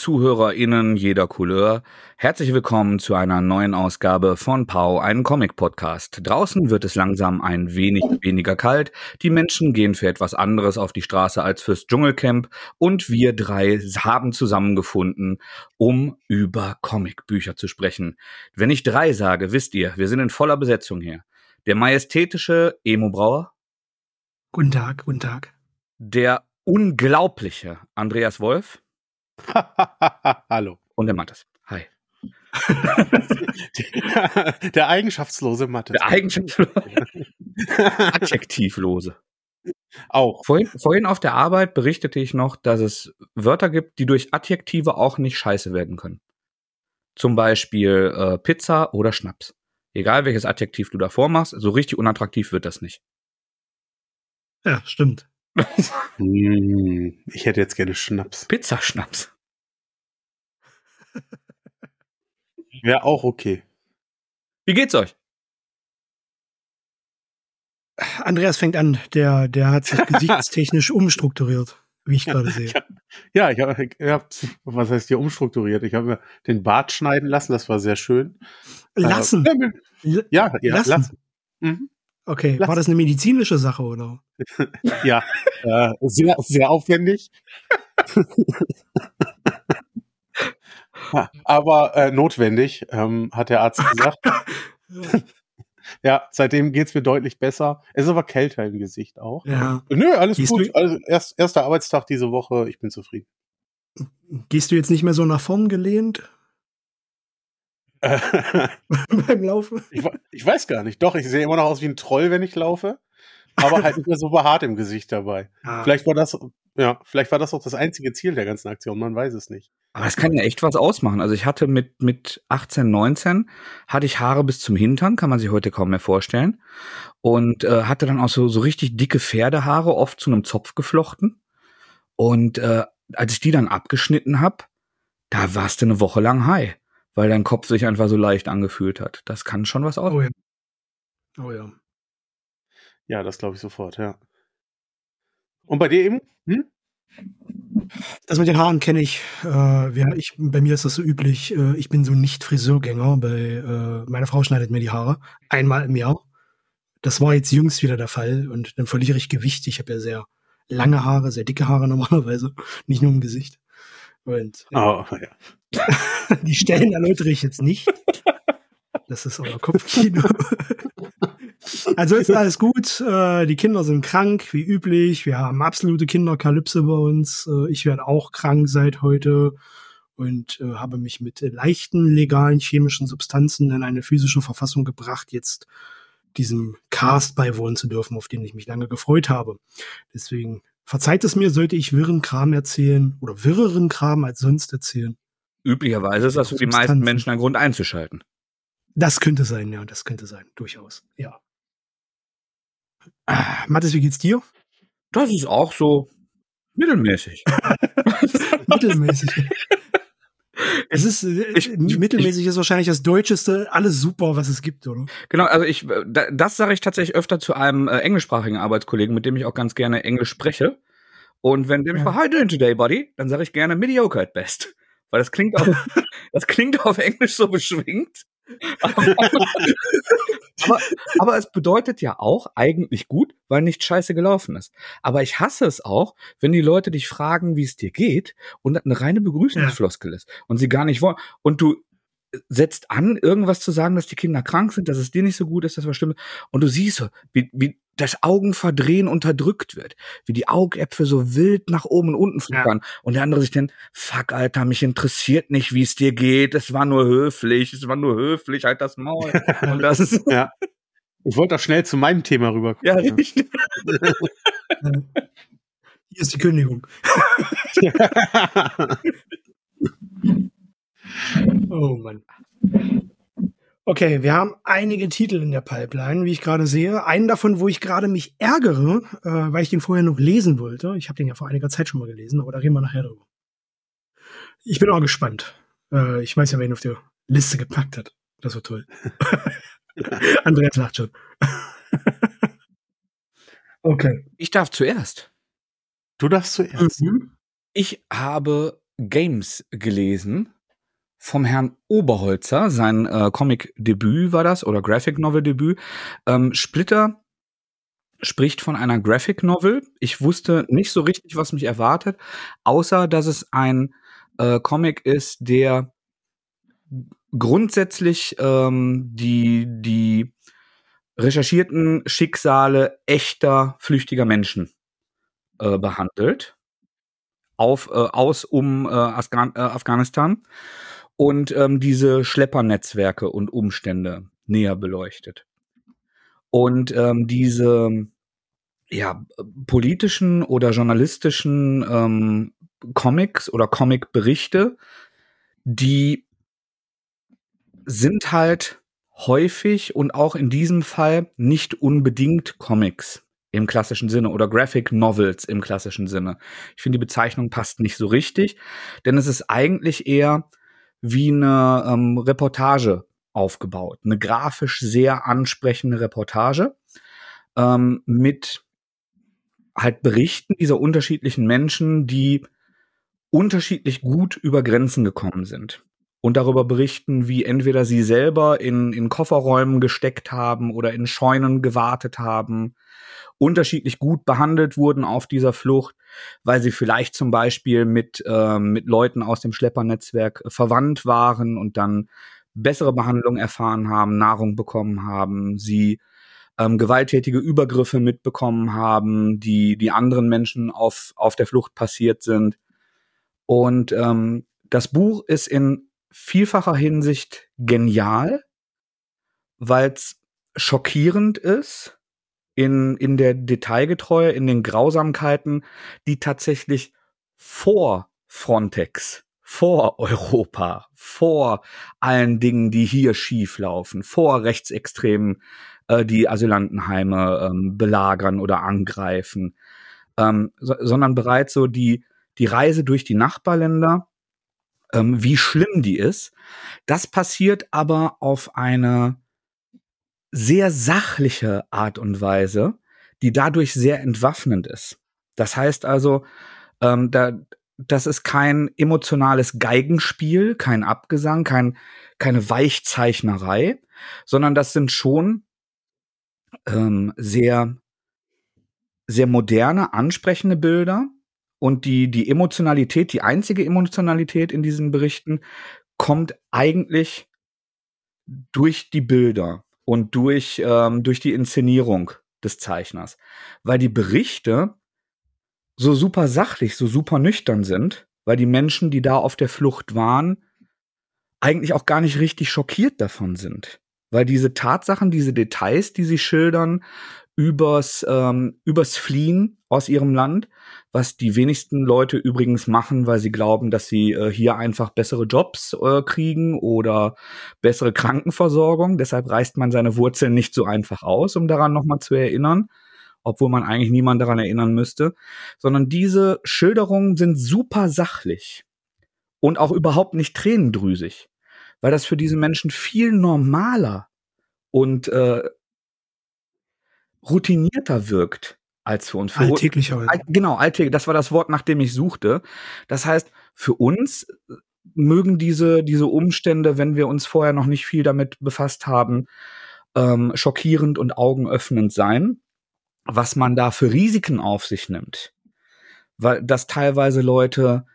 ZuhörerInnen jeder Couleur, herzlich willkommen zu einer neuen Ausgabe von Pau, einem Comic-Podcast. Draußen wird es langsam ein wenig weniger kalt, die Menschen gehen für etwas anderes auf die Straße als fürs Dschungelcamp und wir drei haben zusammengefunden, um über Comicbücher zu sprechen. Wenn ich drei sage, wisst ihr, wir sind in voller Besetzung hier. Der majestätische Emo Brauer. Guten Tag, guten Tag. Der unglaubliche Andreas Wolf. Hallo. Und der Mattes. Hi. der eigenschaftslose Mattes. Der Eigenschaftslose. Adjektivlose. Auch. Vorhin, vorhin auf der Arbeit berichtete ich noch, dass es Wörter gibt, die durch Adjektive auch nicht scheiße werden können. Zum Beispiel äh, Pizza oder Schnaps. Egal welches Adjektiv du davor machst, so richtig unattraktiv wird das nicht. Ja, stimmt. Hm, ich hätte jetzt gerne Schnaps. Pizzaschnaps. Wäre auch okay. Wie geht's euch? Andreas fängt an, der, der hat sich gesichtstechnisch umstrukturiert, wie ich gerade sehe. Ja, ich habe, hab, was heißt hier umstrukturiert? Ich habe mir den Bart schneiden lassen, das war sehr schön. Lassen? Äh, ja, ja, lassen. lassen. Mhm. Okay, lassen. war das eine medizinische Sache, oder? ja, äh, sehr, sehr aufwendig. Aber äh, notwendig, ähm, hat der Arzt gesagt. ja, seitdem geht's mir deutlich besser. Es ist aber kälter im Gesicht auch. Ja. Nö, alles Gehst gut. Also, erst, erster Arbeitstag diese Woche, ich bin zufrieden. Gehst du jetzt nicht mehr so nach vorn gelehnt? Beim Laufen? Ich, ich, weiß gar nicht. Doch, ich sehe immer noch aus wie ein Troll, wenn ich laufe. Aber halt nicht mehr so behaart im Gesicht dabei. Ah. Vielleicht war das, ja, vielleicht war das auch das einzige Ziel der ganzen Aktion. Man weiß es nicht. Aber es kann ja echt was ausmachen. Also ich hatte mit, mit 18, 19 hatte ich Haare bis zum Hintern, kann man sich heute kaum mehr vorstellen. Und äh, hatte dann auch so, so richtig dicke Pferdehaare, oft zu einem Zopf geflochten. Und äh, als ich die dann abgeschnitten habe, da warst du eine Woche lang high, weil dein Kopf sich einfach so leicht angefühlt hat. Das kann schon was ausmachen. Oh ja. Oh ja. Ja, das glaube ich sofort, ja. Und bei dir eben? Hm? Das mit den Haaren kenne ich. Äh, ja, ich. Bei mir ist das so üblich. Äh, ich bin so nicht Friseurgänger. Bei, äh, meine Frau schneidet mir die Haare einmal im Jahr. Das war jetzt jüngst wieder der Fall und dann verliere ich Gewicht. Ich habe ja sehr lange Haare, sehr dicke Haare normalerweise, nicht nur im Gesicht. Und oh, ja. die Stellen erläutere ich jetzt nicht. Das ist euer Kopfkino. Also ist alles gut. Äh, die Kinder sind krank, wie üblich. Wir haben absolute Kinderkalypse bei uns. Äh, ich werde auch krank seit heute und äh, habe mich mit leichten legalen chemischen Substanzen in eine physische Verfassung gebracht, jetzt diesem Cast beiwohnen zu dürfen, auf den ich mich lange gefreut habe. Deswegen verzeiht es mir, sollte ich wirren Kram erzählen oder wirreren Kram als sonst erzählen. Üblicherweise ist das für die meisten Menschen ein Grund einzuschalten. Das könnte sein, ja, das könnte sein, durchaus, ja. Ah, Mathis, wie geht's dir? Das ist auch so mittelmäßig. mittelmäßig. Es ist äh, ich, mittelmäßig ist wahrscheinlich das Deutscheste, alles super, was es gibt, oder? Genau, also ich das sage ich tatsächlich öfter zu einem äh, englischsprachigen Arbeitskollegen, mit dem ich auch ganz gerne Englisch spreche. Und wenn der mich ja. fragt, how you doing today, buddy? Dann sage ich gerne mediocre at best. Weil das klingt auf, das klingt auf Englisch so beschwingt aber, aber, es bedeutet ja auch eigentlich gut, weil nicht scheiße gelaufen ist. Aber ich hasse es auch, wenn die Leute dich fragen, wie es dir geht und eine reine Begrüßungsfloskel ist und sie gar nicht wollen. Und du setzt an, irgendwas zu sagen, dass die Kinder krank sind, dass es dir nicht so gut ist, dass was stimmt. Und du siehst so, wie, wie das Augenverdrehen unterdrückt wird, wie die Augäpfel so wild nach oben und unten flickern ja. und der andere sich dann, fuck, Alter, mich interessiert nicht, wie es dir geht, es war nur höflich, es war nur höflich, halt das Maul. und das ist ja. Ich wollte auch schnell zu meinem Thema rüber. Ja, richtig. Hier ist die Kündigung. oh Mann. Okay, wir haben einige Titel in der Pipeline, wie ich gerade sehe. Einen davon, wo ich gerade mich ärgere, äh, weil ich den vorher noch lesen wollte. Ich habe den ja vor einiger Zeit schon mal gelesen, aber da reden wir nachher drüber. Ich bin auch gespannt. Äh, ich weiß ja, wer ihn auf der Liste gepackt hat. Das war toll. Andreas lacht schon. okay. Ich darf zuerst. Du darfst zuerst. Mhm. Ich habe Games gelesen vom Herrn Oberholzer, sein äh, Comic-Debüt war das oder Graphic Novel-Debüt. Ähm, Splitter spricht von einer Graphic Novel. Ich wusste nicht so richtig, was mich erwartet, außer dass es ein äh, Comic ist, der grundsätzlich ähm, die, die recherchierten Schicksale echter flüchtiger Menschen äh, behandelt. Auf, äh, aus um äh, Afghan äh, Afghanistan und ähm, diese Schleppernetzwerke und Umstände näher beleuchtet. Und ähm, diese ja, politischen oder journalistischen ähm, Comics oder Comicberichte, die sind halt häufig und auch in diesem Fall nicht unbedingt Comics im klassischen Sinne oder Graphic Novels im klassischen Sinne. Ich finde, die Bezeichnung passt nicht so richtig, denn es ist eigentlich eher wie eine ähm, Reportage aufgebaut. Eine grafisch sehr ansprechende Reportage ähm, mit halt Berichten dieser unterschiedlichen Menschen, die unterschiedlich gut über Grenzen gekommen sind und darüber berichten, wie entweder sie selber in, in Kofferräumen gesteckt haben oder in Scheunen gewartet haben, unterschiedlich gut behandelt wurden auf dieser Flucht, weil sie vielleicht zum Beispiel mit, ähm, mit Leuten aus dem Schleppernetzwerk verwandt waren und dann bessere Behandlung erfahren haben, Nahrung bekommen haben, sie ähm, gewalttätige Übergriffe mitbekommen haben, die die anderen Menschen auf, auf der Flucht passiert sind. Und ähm, das Buch ist in vielfacher Hinsicht genial, weil es schockierend ist in, in der Detailgetreue, in den Grausamkeiten, die tatsächlich vor Frontex, vor Europa, vor allen Dingen, die hier schief laufen, vor Rechtsextremen, äh, die Asylantenheime ähm, belagern oder angreifen, ähm, so, sondern bereits so die, die Reise durch die Nachbarländer, ähm, wie schlimm die ist. Das passiert aber auf eine sehr sachliche Art und Weise, die dadurch sehr entwaffnend ist. Das heißt also, ähm, da, das ist kein emotionales Geigenspiel, kein Abgesang, kein, keine Weichzeichnerei, sondern das sind schon ähm, sehr, sehr moderne, ansprechende Bilder, und die, die Emotionalität, die einzige Emotionalität in diesen Berichten kommt eigentlich durch die Bilder und durch, ähm, durch die Inszenierung des Zeichners. Weil die Berichte so super sachlich, so super nüchtern sind, weil die Menschen, die da auf der Flucht waren, eigentlich auch gar nicht richtig schockiert davon sind. Weil diese Tatsachen, diese Details, die sie schildern, übers, ähm, übers Fliehen aus ihrem Land, was die wenigsten Leute übrigens machen, weil sie glauben, dass sie äh, hier einfach bessere Jobs äh, kriegen oder bessere Krankenversorgung. Deshalb reißt man seine Wurzeln nicht so einfach aus, um daran nochmal zu erinnern, obwohl man eigentlich niemand daran erinnern müsste, sondern diese Schilderungen sind super sachlich und auch überhaupt nicht tränendrüsig, weil das für diese Menschen viel normaler und äh, routinierter wirkt als für uns. Für alltäglicher. All, genau, alltäglich. Das war das Wort, nach dem ich suchte. Das heißt, für uns äh, mögen diese, diese Umstände, wenn wir uns vorher noch nicht viel damit befasst haben, ähm, schockierend und augenöffnend sein, was man da für Risiken auf sich nimmt. Weil, dass teilweise Leute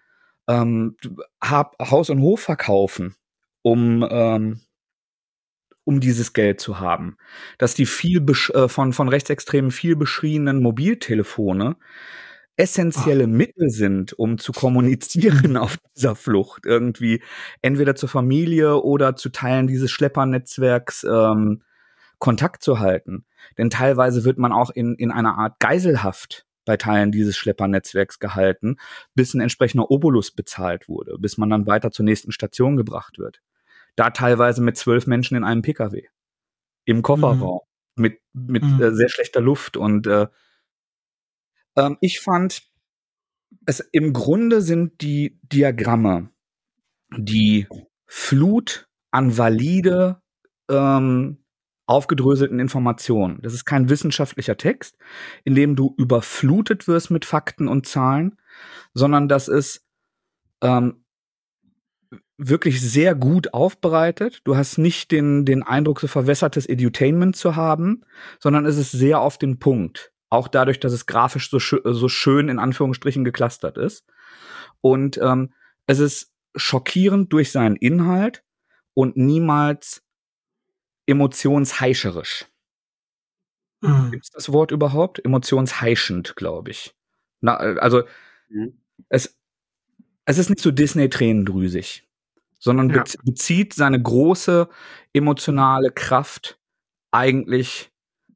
ähm, Haus und Hof verkaufen, um ähm, um dieses Geld zu haben. Dass die viel äh, von, von Rechtsextremen viel beschriebenen Mobiltelefone essentielle Ach. Mittel sind, um zu kommunizieren auf dieser Flucht. Irgendwie entweder zur Familie oder zu Teilen dieses Schleppernetzwerks ähm, Kontakt zu halten. Denn teilweise wird man auch in, in einer Art Geiselhaft bei Teilen dieses Schleppernetzwerks gehalten, bis ein entsprechender Obolus bezahlt wurde, bis man dann weiter zur nächsten Station gebracht wird. Da teilweise mit zwölf Menschen in einem Pkw. Im Kofferraum. Mhm. Mit, mit mhm. äh, sehr schlechter Luft. Und äh, ähm, ich fand, es im Grunde sind die Diagramme, die Flut an valide ähm, aufgedröselten Informationen. Das ist kein wissenschaftlicher Text, in dem du überflutet wirst mit Fakten und Zahlen, sondern das ist ähm, wirklich sehr gut aufbereitet. Du hast nicht den, den Eindruck, so verwässertes Edutainment zu haben, sondern es ist sehr auf den Punkt. Auch dadurch, dass es grafisch so, schö so schön in Anführungsstrichen geklustert ist. Und ähm, es ist schockierend durch seinen Inhalt und niemals emotionsheischerisch. Mhm. Gibt es das Wort überhaupt? Emotionsheischend, glaube ich. Na, äh, also mhm. es, es ist nicht so Disney-Tränendrüsig sondern ja. bezieht seine große emotionale Kraft eigentlich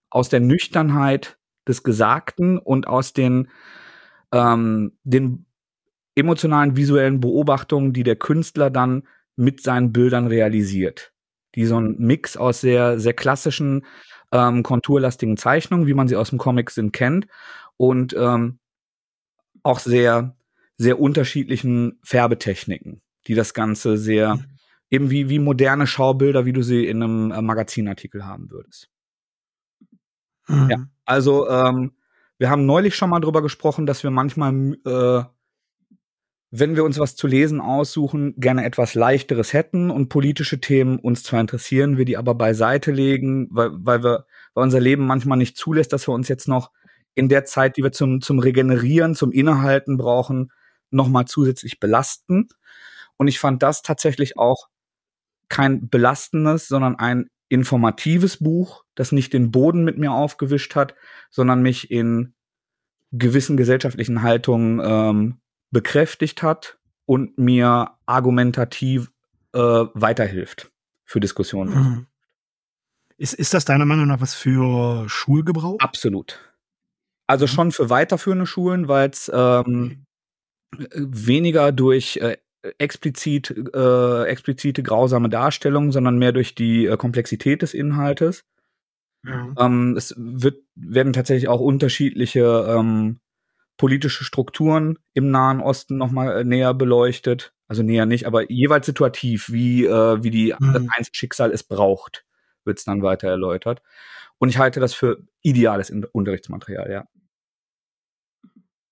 aus der Nüchternheit des Gesagten und aus den, ähm, den emotionalen visuellen Beobachtungen, die der Künstler dann mit seinen Bildern realisiert. Die so ein Mix aus sehr, sehr klassischen, ähm, konturlastigen Zeichnungen, wie man sie aus dem Comic sind, kennt, und ähm, auch sehr, sehr unterschiedlichen Färbetechniken die das Ganze sehr, mhm. eben wie, wie moderne Schaubilder, wie du sie in einem äh, Magazinartikel haben würdest. Mhm. Ja, also ähm, wir haben neulich schon mal drüber gesprochen, dass wir manchmal, äh, wenn wir uns was zu lesen aussuchen, gerne etwas leichteres hätten und politische Themen uns zwar interessieren, wir die aber beiseite legen, weil, weil wir, weil unser Leben manchmal nicht zulässt, dass wir uns jetzt noch in der Zeit, die wir zum, zum Regenerieren, zum Innehalten brauchen, nochmal zusätzlich belasten. Und ich fand das tatsächlich auch kein belastendes, sondern ein informatives Buch, das nicht den Boden mit mir aufgewischt hat, sondern mich in gewissen gesellschaftlichen Haltungen ähm, bekräftigt hat und mir argumentativ äh, weiterhilft für Diskussionen. Mhm. Ist, ist das deiner Meinung nach was für Schulgebrauch? Absolut. Also mhm. schon für weiterführende Schulen, weil es ähm, weniger durch äh, explizit, äh, explizite grausame Darstellung, sondern mehr durch die äh, Komplexität des Inhaltes. Ja. Ähm, es wird, werden tatsächlich auch unterschiedliche ähm, politische Strukturen im Nahen Osten nochmal äh, näher beleuchtet. Also näher nicht, aber jeweils situativ, wie, äh, wie die, mhm. das Einzelschicksal es braucht, wird es dann weiter erläutert. Und ich halte das für ideales Unterrichtsmaterial, ja.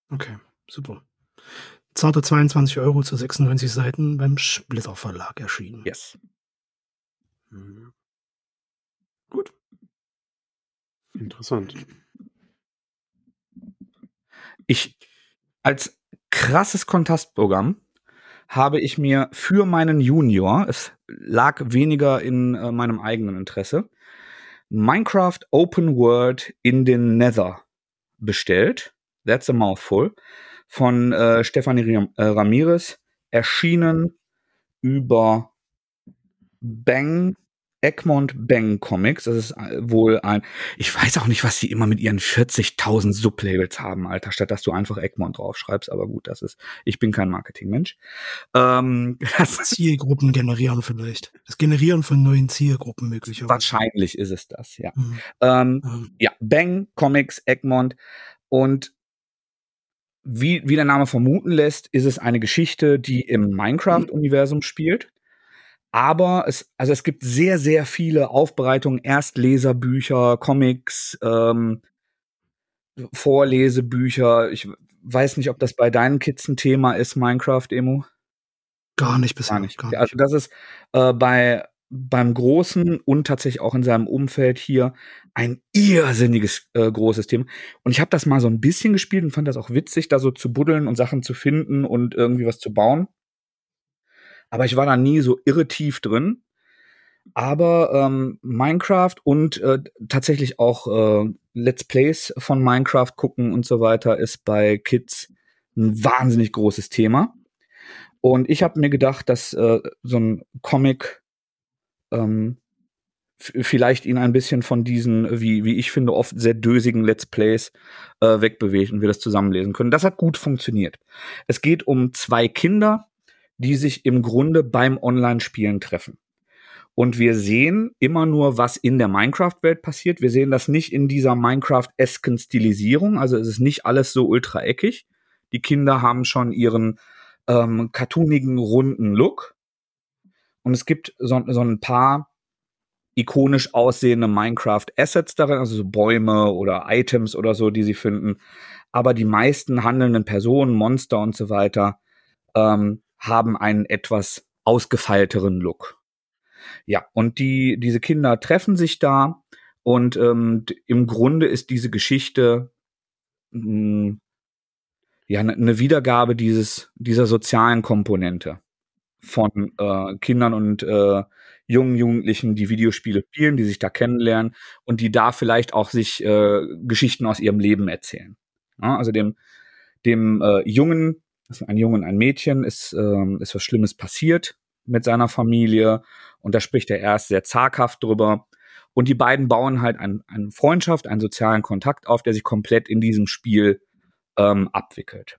Okay, super zarte 22 Euro zu 96 Seiten beim Splitter Verlag erschienen. Yes. Mhm. Gut. Interessant. Ich als krasses Kontrastprogramm habe ich mir für meinen Junior, es lag weniger in äh, meinem eigenen Interesse, Minecraft Open World in den Nether bestellt. That's a mouthful von äh, Stefanie äh, Ramirez, erschienen über Bang, Egmont Bang Comics. Das ist äh, wohl ein, ich weiß auch nicht, was die immer mit ihren 40.000 Sublabels haben, Alter, statt dass du einfach Egmont draufschreibst. Aber gut, das ist, ich bin kein Marketingmensch. Ähm, Zielgruppen generieren vielleicht. Das Generieren von neuen Zielgruppen möglicherweise. Wahrscheinlich ist es das, ja. Mhm. Ähm, mhm. Ja, Bang Comics, Egmont. Und wie, wie der Name vermuten lässt, ist es eine Geschichte, die im Minecraft-Universum spielt. Aber es, also es gibt sehr, sehr viele Aufbereitungen, Erstleserbücher, Comics, ähm, Vorlesebücher. Ich weiß nicht, ob das bei deinen Kids ein Thema ist, Minecraft-Emo. Gar nicht bisher. Gar nicht. Gar nicht. Also das ist äh, bei beim Großen und tatsächlich auch in seinem Umfeld hier ein irrsinniges äh, großes Thema. Und ich habe das mal so ein bisschen gespielt und fand das auch witzig, da so zu buddeln und Sachen zu finden und irgendwie was zu bauen. Aber ich war da nie so irre tief drin. Aber ähm, Minecraft und äh, tatsächlich auch äh, Let's Plays von Minecraft gucken und so weiter ist bei Kids ein wahnsinnig großes Thema. Und ich habe mir gedacht, dass äh, so ein Comic ähm, vielleicht ihn ein bisschen von diesen, wie, wie ich finde, oft sehr dösigen Let's Plays äh, wegbewegt und wir das zusammenlesen können. Das hat gut funktioniert. Es geht um zwei Kinder, die sich im Grunde beim Online-Spielen treffen. Und wir sehen immer nur, was in der Minecraft-Welt passiert. Wir sehen das nicht in dieser Minecraft-esken Stilisierung. Also es ist nicht alles so ultra eckig. Die Kinder haben schon ihren ähm, cartoonigen, runden Look. Und es gibt so, so ein paar ikonisch aussehende Minecraft-Assets darin, also so Bäume oder Items oder so, die sie finden. Aber die meisten handelnden Personen, Monster und so weiter, ähm, haben einen etwas ausgefeilteren Look. Ja, und die, diese Kinder treffen sich da und ähm, im Grunde ist diese Geschichte mh, hm, ja eine ne Wiedergabe dieses, dieser sozialen Komponente von äh, Kindern und äh, jungen Jugendlichen, die Videospiele spielen, die sich da kennenlernen und die da vielleicht auch sich äh, Geschichten aus ihrem Leben erzählen. Ja, also dem, dem äh, Jungen, ein Jungen, ein Mädchen, ist, äh, ist was Schlimmes passiert mit seiner Familie und da spricht er erst sehr zaghaft drüber. Und die beiden bauen halt ein, eine Freundschaft, einen sozialen Kontakt auf, der sich komplett in diesem Spiel ähm, abwickelt.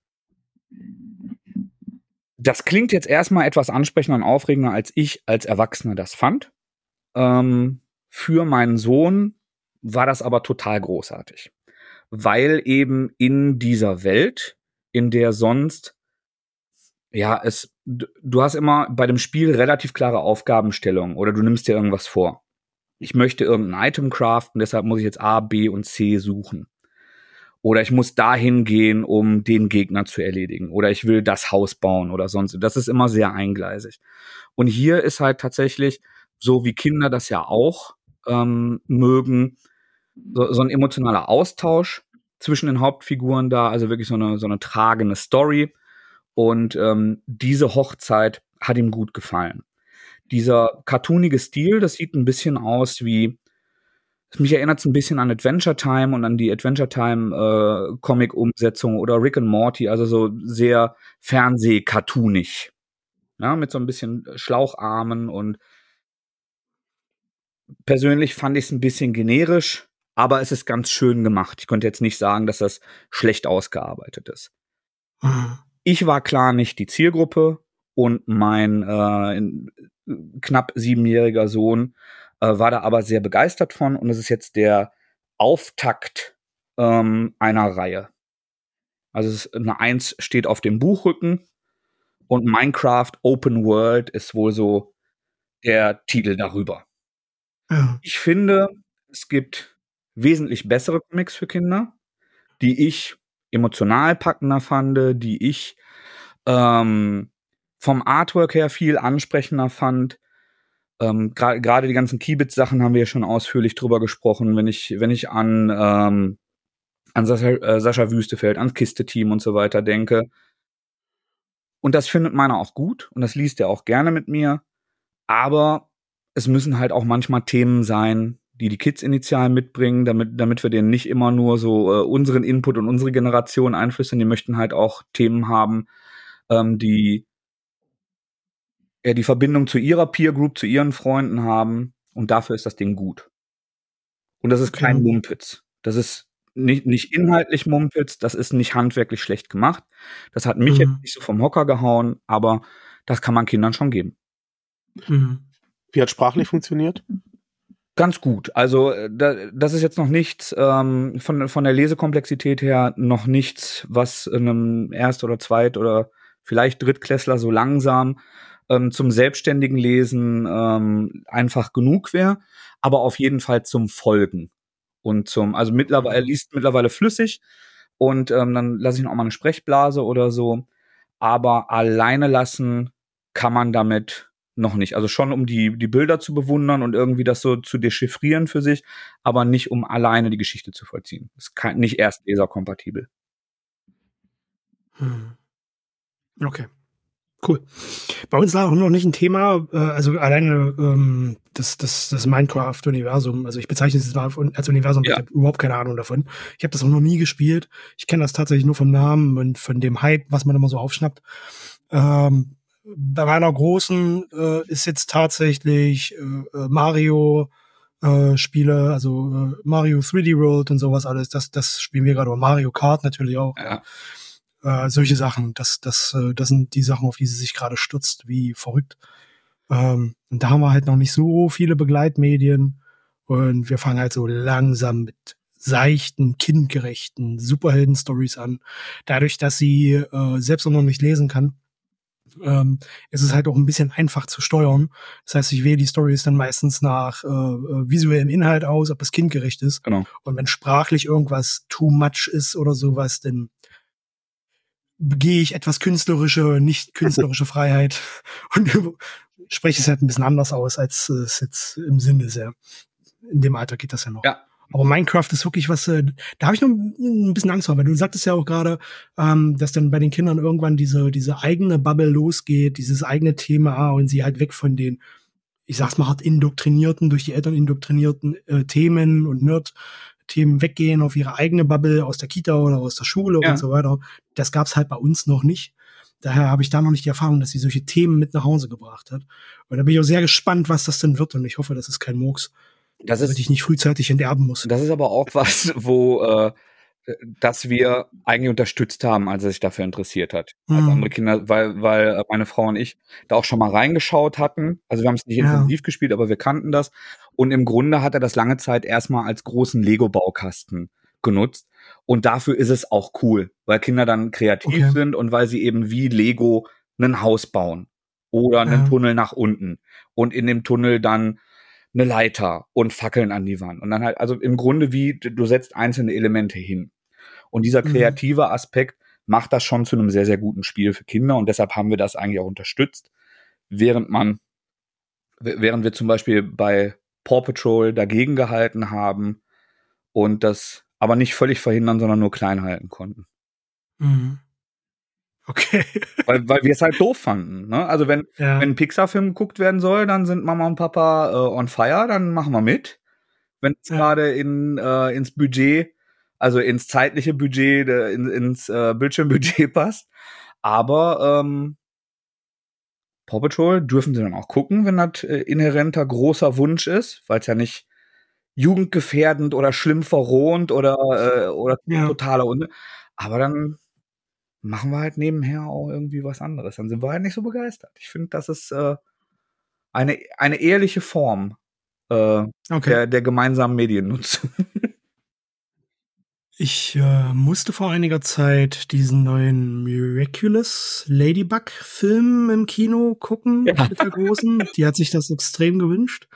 Das klingt jetzt erstmal etwas ansprechender und aufregender, als ich als Erwachsener das fand. Ähm, für meinen Sohn war das aber total großartig, weil eben in dieser Welt, in der sonst ja, es, du hast immer bei dem Spiel relativ klare Aufgabenstellungen oder du nimmst dir irgendwas vor. Ich möchte irgendein Item craften, deshalb muss ich jetzt A, B und C suchen. Oder ich muss dahin gehen, um den Gegner zu erledigen. Oder ich will das Haus bauen oder sonst. Das ist immer sehr eingleisig. Und hier ist halt tatsächlich, so wie Kinder das ja auch ähm, mögen, so, so ein emotionaler Austausch zwischen den Hauptfiguren da, also wirklich so eine, so eine tragende Story. Und ähm, diese Hochzeit hat ihm gut gefallen. Dieser cartoonige Stil, das sieht ein bisschen aus wie, mich erinnert es ein bisschen an Adventure Time und an die Adventure Time äh, Comic-Umsetzung oder Rick and Morty, also so sehr Fernseh-cartoonig. Ja, mit so ein bisschen Schlaucharmen und persönlich fand ich es ein bisschen generisch, aber es ist ganz schön gemacht. Ich konnte jetzt nicht sagen, dass das schlecht ausgearbeitet ist. Mhm. Ich war klar nicht die Zielgruppe und mein äh, knapp siebenjähriger Sohn äh, war da aber sehr begeistert von und es ist jetzt der Auftakt ähm, einer Reihe. Also eine Eins steht auf dem Buchrücken und Minecraft Open World ist wohl so der Titel darüber. Ja. Ich finde, es gibt wesentlich bessere Comics für Kinder, die ich emotional packender fand, die ich ähm, vom Artwork her viel ansprechender fand. Ähm, Gerade die ganzen Kibitz-Sachen haben wir ja schon ausführlich drüber gesprochen. Wenn ich, wenn ich an, ähm, an Sascha, äh, Sascha Wüstefeld, ans Kiste-Team und so weiter denke. Und das findet meiner auch gut und das liest er auch gerne mit mir. Aber es müssen halt auch manchmal Themen sein, die die Kids initial mitbringen, damit, damit wir denen nicht immer nur so äh, unseren Input und unsere Generation einflüstern. Die möchten halt auch Themen haben, ähm, die ja, die Verbindung zu ihrer Peer Group, zu ihren Freunden haben. Und dafür ist das Ding gut. Und das ist kein okay. Mumpitz. Das ist nicht, nicht inhaltlich Mumpitz, das ist nicht handwerklich schlecht gemacht. Das hat mich mhm. jetzt nicht so vom Hocker gehauen, aber das kann man Kindern schon geben. Mhm. Wie hat sprachlich funktioniert? Ganz gut. Also äh, das ist jetzt noch nichts ähm, von, von der Lesekomplexität her noch nichts, was einem Erst- oder Zweit- oder vielleicht Drittklässler so langsam ähm, zum selbstständigen Lesen ähm, einfach genug wäre, aber auf jeden Fall zum Folgen und zum, also mittlerweile, er liest mittlerweile flüssig und ähm, dann lasse ich auch mal eine Sprechblase oder so, aber alleine lassen kann man damit noch nicht. Also schon um die, die Bilder zu bewundern und irgendwie das so zu dechiffrieren für sich, aber nicht um alleine die Geschichte zu vollziehen. Ist kein, nicht erst leserkompatibel. Hm. Okay. Cool. Bei uns war auch noch nicht ein Thema, äh, also alleine ähm, das, das, das Minecraft-Universum. Also ich bezeichne es als Universum, ja. ich habe überhaupt keine Ahnung davon. Ich habe das auch noch nie gespielt. Ich kenne das tatsächlich nur vom Namen und von dem Hype, was man immer so aufschnappt. Ähm, bei meiner Großen äh, ist jetzt tatsächlich äh, äh Mario äh, Spiele, also äh, Mario 3D World und sowas alles. Das, das spielen wir gerade. Mario Kart natürlich auch. Ja. Äh, solche Sachen, das, das, äh, das sind die Sachen, auf die sie sich gerade stürzt, wie verrückt. Ähm, und da haben wir halt noch nicht so viele Begleitmedien. Und wir fangen halt so langsam mit seichten, kindgerechten Superhelden-Stories an. Dadurch, dass sie äh, selbst noch nicht lesen kann, ähm, ist es halt auch ein bisschen einfach zu steuern. Das heißt, ich wähle die Stories dann meistens nach äh, äh visuellem Inhalt aus, ob es kindgerecht ist. Genau. Und wenn sprachlich irgendwas too much ist oder sowas, dann begehe ich etwas künstlerische, nicht künstlerische Freiheit und spreche es halt ein bisschen anders aus, als es jetzt im Sinn ist. Ja. In dem Alter geht das ja noch. Ja. Aber Minecraft ist wirklich was, äh, da habe ich noch ein bisschen Angst vor, weil du sagtest ja auch gerade, ähm, dass dann bei den Kindern irgendwann diese, diese eigene Bubble losgeht, dieses eigene Thema und sie halt weg von den, ich sag's mal hart, indoktrinierten, durch die Eltern indoktrinierten äh, Themen und Nerd-Themen weggehen auf ihre eigene Bubble aus der Kita oder aus der Schule ja. und so weiter. Das gab's halt bei uns noch nicht. Daher habe ich da noch nicht die Erfahrung, dass sie solche Themen mit nach Hause gebracht hat. Und da bin ich auch sehr gespannt, was das denn wird. Und ich hoffe, das ist kein Murks. Das ist, ich nicht frühzeitig enterben muss. Das ist aber auch was, wo äh, dass wir eigentlich unterstützt haben, als er sich dafür interessiert hat. Mhm. Als andere Kinder, weil, weil äh, meine Frau und ich da auch schon mal reingeschaut hatten. Also wir haben es nicht ja. intensiv gespielt, aber wir kannten das. Und im Grunde hat er das lange Zeit erstmal als großen Lego-Baukasten genutzt. Und dafür ist es auch cool, weil Kinder dann kreativ okay. sind und weil sie eben wie Lego ein Haus bauen oder einen ja. Tunnel nach unten und in dem Tunnel dann eine Leiter und Fackeln an die Wand. Und dann halt, also im Grunde wie, du setzt einzelne Elemente hin. Und dieser mhm. kreative mhm. Aspekt macht das schon zu einem sehr, sehr guten Spiel für Kinder. Und deshalb haben wir das eigentlich auch unterstützt. Während man, während wir zum Beispiel bei Paw Patrol dagegen gehalten haben und das aber nicht völlig verhindern, sondern nur klein halten konnten. Mhm. Okay. weil, weil wir es halt doof fanden. Ne? Also wenn, ja. wenn ein Pixar-Film geguckt werden soll, dann sind Mama und Papa äh, on fire, dann machen wir mit. Wenn es ja. gerade in, äh, ins Budget, also ins zeitliche Budget, de, in, ins äh, Bildschirmbudget passt. Aber ähm, Paw Patrol dürfen sie dann auch gucken, wenn das äh, inhärenter großer Wunsch ist, weil es ja nicht jugendgefährdend oder schlimm verrohend oder, äh, oder ja. totaler Unne. Aber dann machen wir halt nebenher auch irgendwie was anderes. Dann sind wir halt nicht so begeistert. Ich finde, das ist äh, eine, eine ehrliche Form äh, okay. der, der gemeinsamen Mediennutzung. Ich äh, musste vor einiger Zeit diesen neuen Miraculous Ladybug-Film im Kino gucken ja. mit der Großen. Die hat sich das extrem gewünscht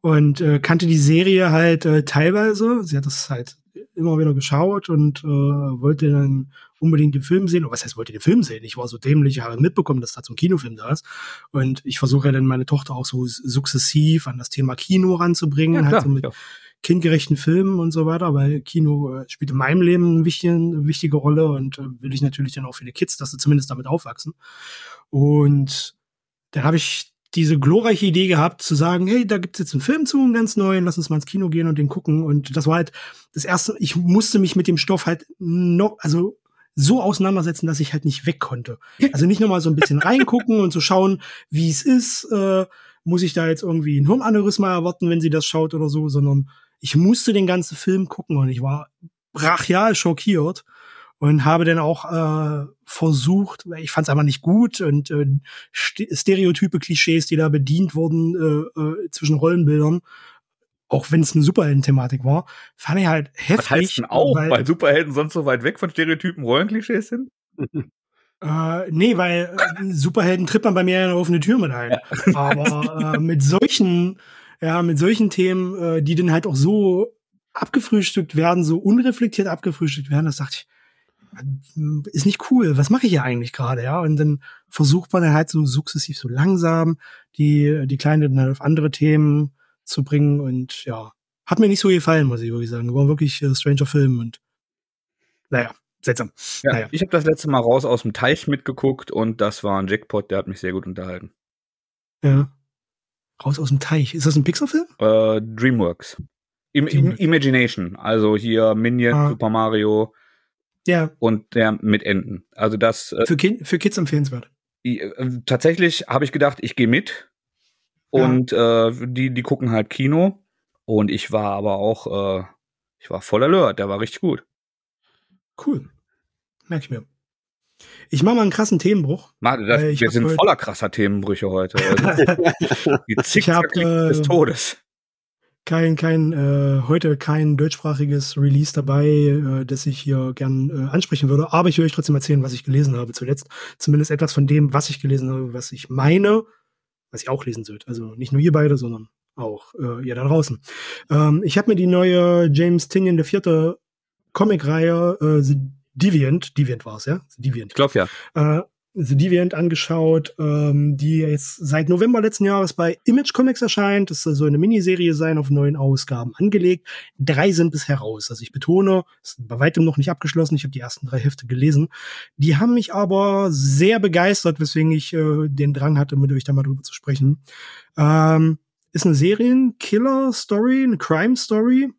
und äh, kannte die Serie halt äh, teilweise. Sie hat das halt immer wieder geschaut und äh, wollte dann unbedingt den Film sehen. Oder was heißt, wollte den Film sehen? Ich war so dämlich, habe mitbekommen, dass da zum Kinofilm da ist. Und ich versuche ja dann meine Tochter auch so sukzessiv an das Thema Kino ranzubringen, ja, halt so mit ja. Kindgerechten Filmen und so weiter, weil Kino äh, spielt in meinem Leben eine wichtige, eine wichtige Rolle und äh, will ich natürlich dann auch für die Kids, dass sie zumindest damit aufwachsen. Und dann habe ich diese glorreiche Idee gehabt, zu sagen, hey, da gibt's jetzt einen Film zu, einen ganz neuen, lass uns mal ins Kino gehen und den gucken. Und das war halt das erste, ich musste mich mit dem Stoff halt noch, also so auseinandersetzen, dass ich halt nicht weg konnte. Also nicht nochmal so ein bisschen reingucken und so schauen, wie es ist. Äh, muss ich da jetzt irgendwie ein Hirnaneurysma erwarten, wenn sie das schaut oder so, sondern ich musste den ganzen Film gucken und ich war brachial schockiert und habe dann auch äh, versucht, ich fand es einfach nicht gut und äh, Stereotype, Klischees, die da bedient wurden äh, äh, zwischen Rollenbildern, auch wenn es eine Superhelden-Thematik war, fand ich halt heftig. Was heißt denn auch, weil, weil Superhelden sonst so weit weg von Stereotypen, Rollenklischees sind? Äh, nee, weil äh, Superhelden tritt man bei mir in eine offene Tür mit ein. Ja. Aber äh, mit solchen, ja, mit solchen Themen, äh, die dann halt auch so abgefrühstückt werden, so unreflektiert abgefrühstückt werden, das dachte ich, ist nicht cool. Was mache ich hier eigentlich gerade, ja? Und dann versucht man dann halt so sukzessiv, so langsam die die Kleine dann halt auf andere Themen zu bringen und ja, hat mir nicht so gefallen, muss ich wirklich sagen. War wirklich äh, Stranger Film und naja, seltsam. Ja, naja. Ich habe das letzte Mal raus aus dem Teich mitgeguckt und das war ein Jackpot, der hat mich sehr gut unterhalten. Ja. Raus aus dem Teich. Ist das ein Pixar-Film? Äh, Dreamworks. Im, Im, Imagination. Also hier Minion, ah. Super Mario, ja. Und der mit Enten. Also das. Äh, für, kind, für Kids empfehlenswert. Äh, tatsächlich habe ich gedacht, ich gehe mit. Und ja. äh, die, die gucken halt Kino. Und ich war aber auch, äh, ich war voll alert, der war richtig gut. Cool. Merke ich mir. Ich mache mal einen krassen Themenbruch. Mal, das, wir sind voller krasser Themenbrüche heute. Also, die Zickzack äh, des Todes kein, kein, äh, heute kein deutschsprachiges Release dabei, äh, das ich hier gern äh, ansprechen würde. Aber ich will euch trotzdem erzählen, was ich gelesen habe zuletzt. Zumindest etwas von dem, was ich gelesen habe, was ich meine, was ich auch lesen sollte. Also nicht nur ihr beide, sondern auch äh, ihr da draußen. Ähm, ich habe mir die neue James Tinian der vierte Comic-Reihe äh, The Deviant, Deviant war es, ja? Deviant. Ich glaube ja. Äh, The Deviant angeschaut, ähm, die jetzt seit November letzten Jahres bei Image Comics erscheint. Das soll so eine Miniserie sein, auf neun Ausgaben angelegt. Drei sind bisher raus. Also ich betone, ist bei weitem noch nicht abgeschlossen. Ich habe die ersten drei Hefte gelesen. Die haben mich aber sehr begeistert, weswegen ich äh, den Drang hatte, mit euch da mal drüber zu sprechen. Ähm, ist eine Serienkiller-Story, eine Crime-Story.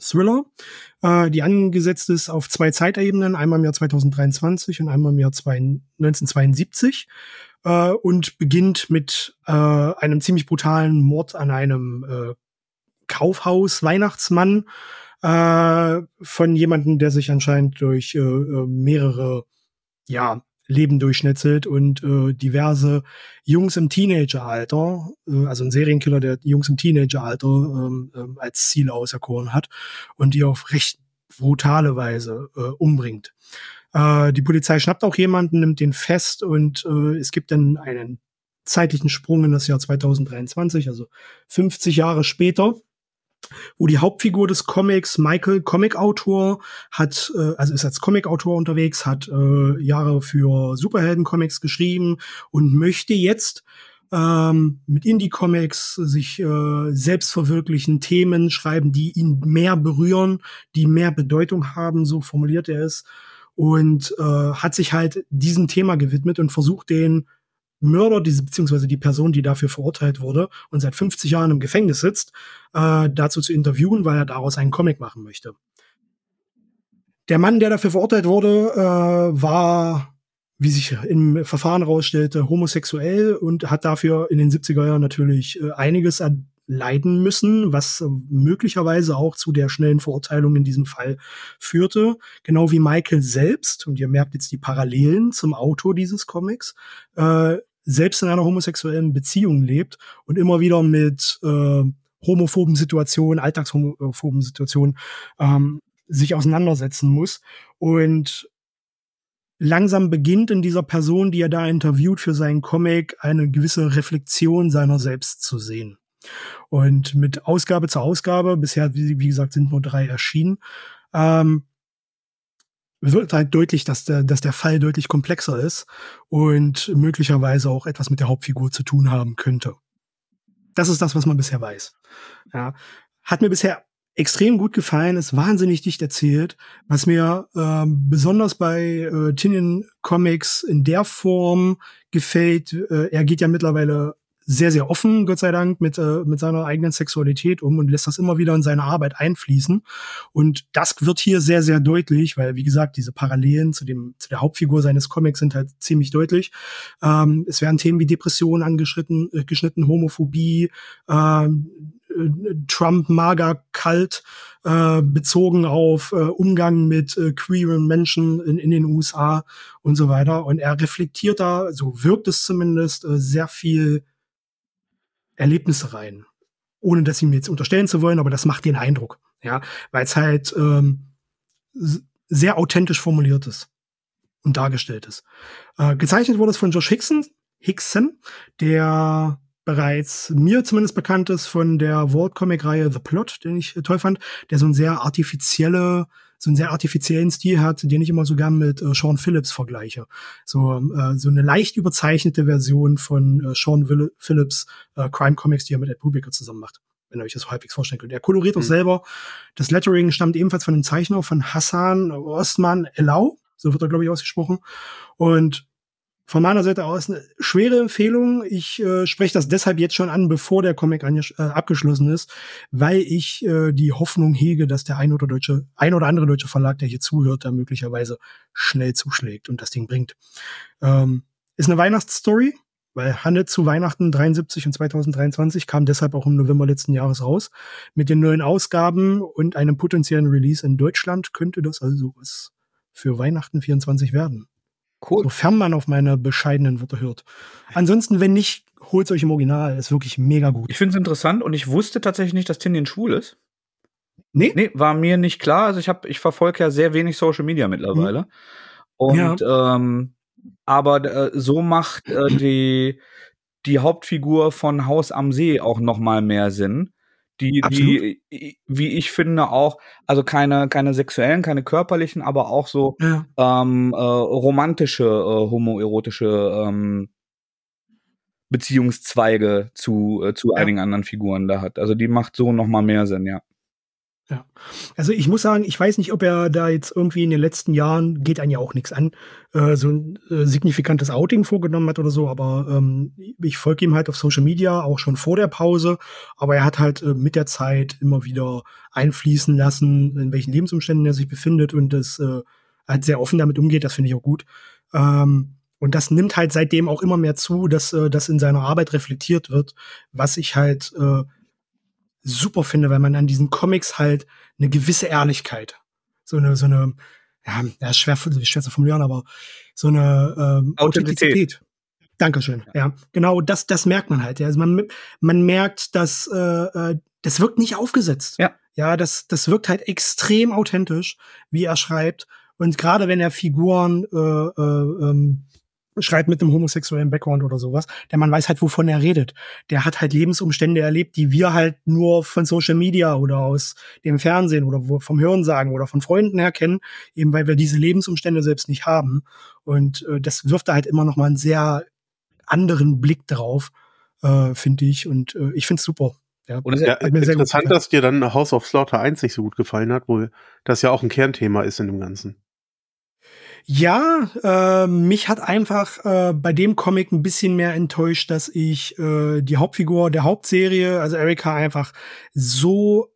Thriller, äh, die angesetzt ist auf zwei Zeitebenen, einmal im Jahr 2023 und einmal im Jahr 1972 äh, und beginnt mit äh, einem ziemlich brutalen Mord an einem äh, Kaufhaus Weihnachtsmann äh, von jemandem, der sich anscheinend durch äh, äh mehrere ja Leben durchschnitzelt und äh, diverse Jungs im Teenageralter, äh, also ein Serienkiller, der Jungs im Teenageralter ähm, äh, als Ziel auserkoren hat und die auf recht brutale Weise äh, umbringt. Äh, die Polizei schnappt auch jemanden, nimmt den fest und äh, es gibt dann einen zeitlichen Sprung in das Jahr 2023, also 50 Jahre später wo die Hauptfigur des Comics, Michael, Comic-Autor, hat, äh, also ist als Comic-Autor unterwegs, hat äh, Jahre für Superhelden-Comics geschrieben und möchte jetzt ähm, mit Indie-Comics sich äh, selbst verwirklichen, Themen schreiben, die ihn mehr berühren, die mehr Bedeutung haben, so formuliert er es. Und äh, hat sich halt diesem Thema gewidmet und versucht, den Mörder, diese, beziehungsweise die Person, die dafür verurteilt wurde und seit 50 Jahren im Gefängnis sitzt, äh, dazu zu interviewen, weil er daraus einen Comic machen möchte. Der Mann, der dafür verurteilt wurde, äh, war, wie sich im Verfahren herausstellte, homosexuell und hat dafür in den 70er Jahren natürlich äh, einiges leiden müssen, was möglicherweise auch zu der schnellen Verurteilung in diesem Fall führte. Genau wie Michael selbst, und ihr merkt jetzt die Parallelen zum Autor dieses Comics, äh, selbst in einer homosexuellen Beziehung lebt und immer wieder mit äh, homophoben Situationen, alltagshomophoben Situationen ähm, sich auseinandersetzen muss. Und langsam beginnt in dieser Person, die er da interviewt für seinen Comic, eine gewisse Reflexion seiner selbst zu sehen. Und mit Ausgabe zu Ausgabe, bisher, wie, wie gesagt, sind nur drei erschienen, ähm, wird halt deutlich, dass der, dass der Fall deutlich komplexer ist und möglicherweise auch etwas mit der Hauptfigur zu tun haben könnte. Das ist das, was man bisher weiß. Ja. Hat mir bisher extrem gut gefallen, ist wahnsinnig dicht erzählt. Was mir ähm, besonders bei äh, Tinian Comics in der Form gefällt, äh, er geht ja mittlerweile sehr, sehr offen, Gott sei Dank, mit, äh, mit seiner eigenen Sexualität um und lässt das immer wieder in seine Arbeit einfließen. Und das wird hier sehr, sehr deutlich, weil, wie gesagt, diese Parallelen zu dem, zu der Hauptfigur seines Comics sind halt ziemlich deutlich. Ähm, es werden Themen wie Depressionen angeschnitten, äh, geschnitten, Homophobie, ähm, äh, Trump mager kalt äh, bezogen auf äh, Umgang mit äh, queeren Menschen in, in den USA und so weiter. Und er reflektiert da, so wirkt es zumindest, äh, sehr viel Erlebnisse rein. Ohne dass ihm jetzt unterstellen zu wollen, aber das macht den Eindruck. Ja, weil es halt ähm, sehr authentisch formuliert ist und dargestellt ist. Äh, gezeichnet wurde es von Josh Hickson, Hickson, der bereits mir zumindest bekannt ist von der World Comic Reihe The Plot, den ich toll fand, der so ein sehr artifizielle so einen sehr artifiziellen Stil hat, den ich immer so gern mit äh, Sean Phillips vergleiche. So, äh, so eine leicht überzeichnete Version von äh, Sean Will Phillips äh, Crime Comics, die er mit Ed Brubaker zusammen macht wenn ihr euch das so halbwegs vorstellen könnt. Er koloriert mhm. auch selber. Das Lettering stammt ebenfalls von dem Zeichner von Hassan Ostman Elau, so wird er, glaube ich, ausgesprochen. Und von meiner Seite aus eine schwere Empfehlung. Ich äh, spreche das deshalb jetzt schon an, bevor der Comic äh, abgeschlossen ist, weil ich äh, die Hoffnung hege, dass der ein oder deutsche, ein oder andere deutsche Verlag, der hier zuhört, da möglicherweise schnell zuschlägt und das Ding bringt. Ähm, ist eine Weihnachtsstory, weil handelt zu Weihnachten 73 und 2023 kam deshalb auch im November letzten Jahres raus. Mit den neuen Ausgaben und einem potenziellen Release in Deutschland könnte das also was für Weihnachten 24 werden. Cool. Sofern man auf meine bescheidenen Worte hört. Ansonsten, wenn nicht, holt euch im Original. Ist wirklich mega gut. Ich finde es interessant und ich wusste tatsächlich nicht, dass Tindien schwul ist. Nee? Nee, war mir nicht klar. Also ich habe, ich verfolge ja sehr wenig Social Media mittlerweile. Mhm. Und ja. ähm, aber äh, so macht äh, die, die Hauptfigur von Haus am See auch noch mal mehr Sinn. Die, die, wie ich finde, auch, also keine, keine sexuellen, keine körperlichen, aber auch so ja. ähm, äh, romantische, äh, homoerotische ähm, Beziehungszweige zu, äh, zu ja. einigen anderen Figuren da hat. Also die macht so noch mal mehr Sinn, ja. Ja. Also ich muss sagen, ich weiß nicht, ob er da jetzt irgendwie in den letzten Jahren, geht einem ja auch nichts an, äh, so ein äh, signifikantes Outing vorgenommen hat oder so, aber ähm, ich folge ihm halt auf Social Media, auch schon vor der Pause, aber er hat halt äh, mit der Zeit immer wieder einfließen lassen, in welchen Lebensumständen er sich befindet und das äh, halt sehr offen damit umgeht, das finde ich auch gut. Ähm, und das nimmt halt seitdem auch immer mehr zu, dass äh, das in seiner Arbeit reflektiert wird, was ich halt äh, super finde, weil man an diesen Comics halt eine gewisse Ehrlichkeit, so eine, so eine, ja, ja schwer, schwer zu formulieren, aber so eine ähm, Authentizität. Dankeschön. Ja. ja, genau, das, das merkt man halt. Ja. Also man, man merkt, dass äh, äh, das wirkt nicht aufgesetzt. Ja. Ja, das, das wirkt halt extrem authentisch, wie er schreibt. Und gerade wenn er Figuren äh, äh, ähm, schreibt mit einem homosexuellen Background oder sowas, der man weiß halt, wovon er redet. Der hat halt Lebensumstände erlebt, die wir halt nur von Social Media oder aus dem Fernsehen oder vom Hörensagen oder von Freunden her kennen, eben weil wir diese Lebensumstände selbst nicht haben. Und äh, das wirft da halt immer noch mal einen sehr anderen Blick drauf, äh, finde ich. Und äh, ich finde es super. Ja, und es ja, ist interessant, dass dir dann House of Slaughter 1 nicht so gut gefallen hat, wo das ja auch ein Kernthema ist in dem Ganzen. Ja, äh, mich hat einfach äh, bei dem Comic ein bisschen mehr enttäuscht, dass ich äh, die Hauptfigur der Hauptserie, also Erika, einfach so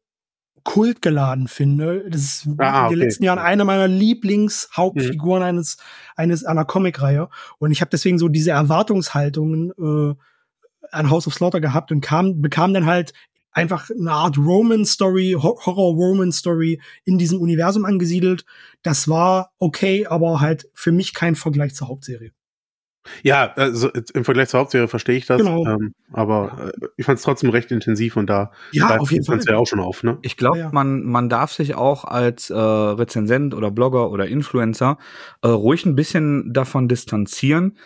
kultgeladen finde. Das ist ah, okay. in den letzten Jahren eine meiner Lieblingshauptfiguren mhm. eines eines einer Comicreihe und ich habe deswegen so diese Erwartungshaltungen äh, an House of Slaughter gehabt und kam bekam dann halt einfach eine Art Roman-Story, Horror-Roman-Story in diesem Universum angesiedelt. Das war okay, aber halt für mich kein Vergleich zur Hauptserie. Ja, also im Vergleich zur Hauptserie verstehe ich das, genau. ähm, aber äh, ich fand es trotzdem recht intensiv und da ja, auf jeden Fall. ja auch schon auf. Ne? Ich glaube, ja. man, man darf sich auch als äh, Rezensent oder Blogger oder Influencer äh, ruhig ein bisschen davon distanzieren,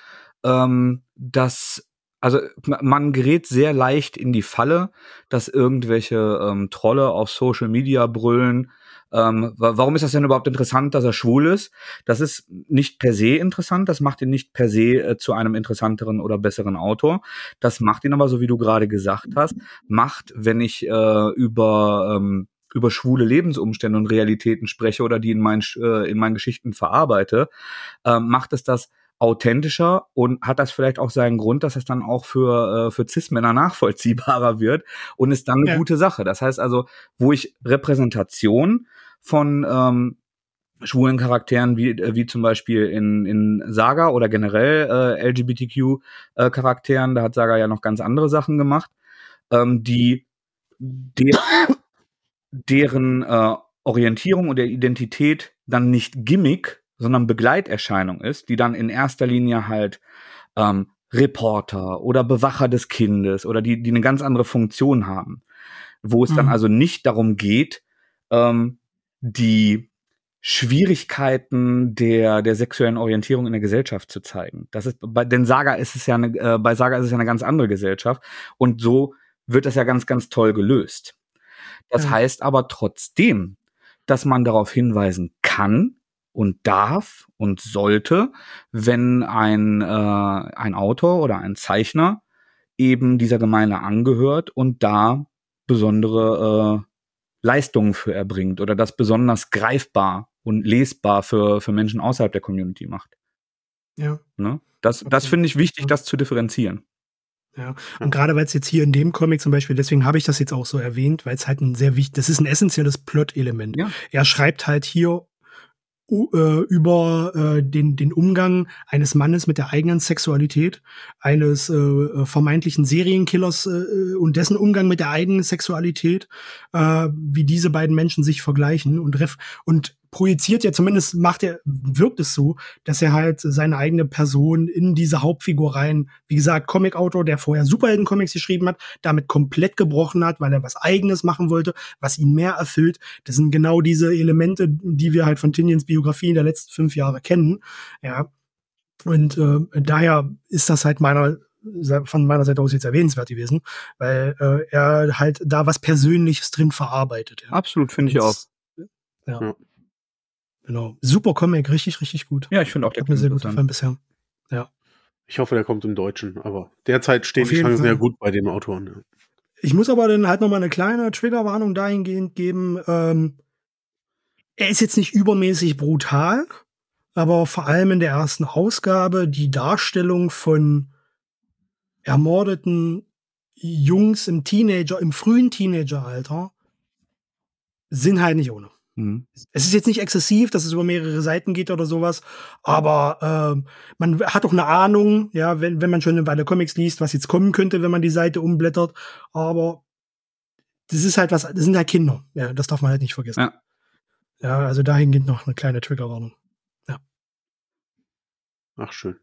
ähm, dass also man gerät sehr leicht in die Falle, dass irgendwelche ähm, Trolle auf Social Media brüllen. Ähm, warum ist das denn überhaupt interessant, dass er schwul ist? Das ist nicht per se interessant, das macht ihn nicht per se äh, zu einem interessanteren oder besseren Autor. Das macht ihn aber, so wie du gerade gesagt hast, macht, wenn ich äh, über ähm, über schwule Lebensumstände und Realitäten spreche oder die in, mein, äh, in meinen Geschichten verarbeite, äh, macht es das authentischer und hat das vielleicht auch seinen Grund, dass es dann auch für, äh, für Cis-Männer nachvollziehbarer wird und ist dann eine ja. gute Sache. Das heißt also, wo ich Repräsentation von ähm, schwulen Charakteren wie, äh, wie zum Beispiel in, in Saga oder generell äh, LGBTQ-Charakteren, äh, da hat Saga ja noch ganz andere Sachen gemacht, ähm, die der, deren äh, Orientierung und der Identität dann nicht Gimmick sondern Begleiterscheinung ist, die dann in erster Linie halt ähm, Reporter oder Bewacher des Kindes oder die, die eine ganz andere Funktion haben, wo es mhm. dann also nicht darum geht, ähm, die Schwierigkeiten der, der sexuellen Orientierung in der Gesellschaft zu zeigen. Das ist bei, denn Saga ist es ja eine, äh, bei Saga ist es ja eine ganz andere Gesellschaft und so wird das ja ganz, ganz toll gelöst. Das ja. heißt aber trotzdem, dass man darauf hinweisen kann, und darf und sollte, wenn ein, äh, ein Autor oder ein Zeichner eben dieser Gemeinde angehört und da besondere äh, Leistungen für erbringt oder das besonders greifbar und lesbar für, für Menschen außerhalb der Community macht. Ja. Ne? Das, das finde ich wichtig, das zu differenzieren. Ja, und gerade weil es jetzt hier in dem Comic zum Beispiel, deswegen habe ich das jetzt auch so erwähnt, weil es halt ein sehr wichtig, das ist ein essentielles Plot-Element. Ja. Er schreibt halt hier äh, über äh, den, den Umgang eines Mannes mit der eigenen Sexualität, eines äh, vermeintlichen Serienkillers äh, und dessen Umgang mit der eigenen Sexualität, äh, wie diese beiden Menschen sich vergleichen und, ref und projiziert ja zumindest macht er, wirkt es so, dass er halt seine eigene Person in diese Hauptfigur rein, wie gesagt, Comic-Autor, der vorher Superhelden-Comics geschrieben hat, damit komplett gebrochen hat, weil er was eigenes machen wollte, was ihn mehr erfüllt. Das sind genau diese Elemente, die wir halt von Tinians Biografie in der letzten fünf Jahre kennen. Ja. Und äh, daher ist das halt meiner von meiner Seite aus jetzt erwähnenswert gewesen, weil äh, er halt da was Persönliches drin verarbeitet. Ja. Absolut, finde ich auch. Ja. ja. Genau. Super Comic, richtig, richtig gut. Ja, ich finde auch der Hat mir sehr gut gefallen bisher. Ja. Ich hoffe, der kommt im Deutschen, aber derzeit stehen die Chancen sehr gut bei den Autoren. Ja. Ich muss aber dann halt noch mal eine kleine Triggerwarnung dahingehend geben. Ähm, er ist jetzt nicht übermäßig brutal, aber vor allem in der ersten Ausgabe die Darstellung von ermordeten Jungs im Teenager, im frühen Teenageralter sind halt nicht ohne. Mhm. Es ist jetzt nicht exzessiv, dass es über mehrere Seiten geht oder sowas, aber äh, man hat doch eine Ahnung, ja, wenn, wenn man schon eine Weile Comics liest, was jetzt kommen könnte, wenn man die Seite umblättert. Aber das ist halt was, das sind halt Kinder. Ja, das darf man halt nicht vergessen. Ja, ja also dahingehend noch eine kleine Triggerwarnung. Ja. Ach, schön.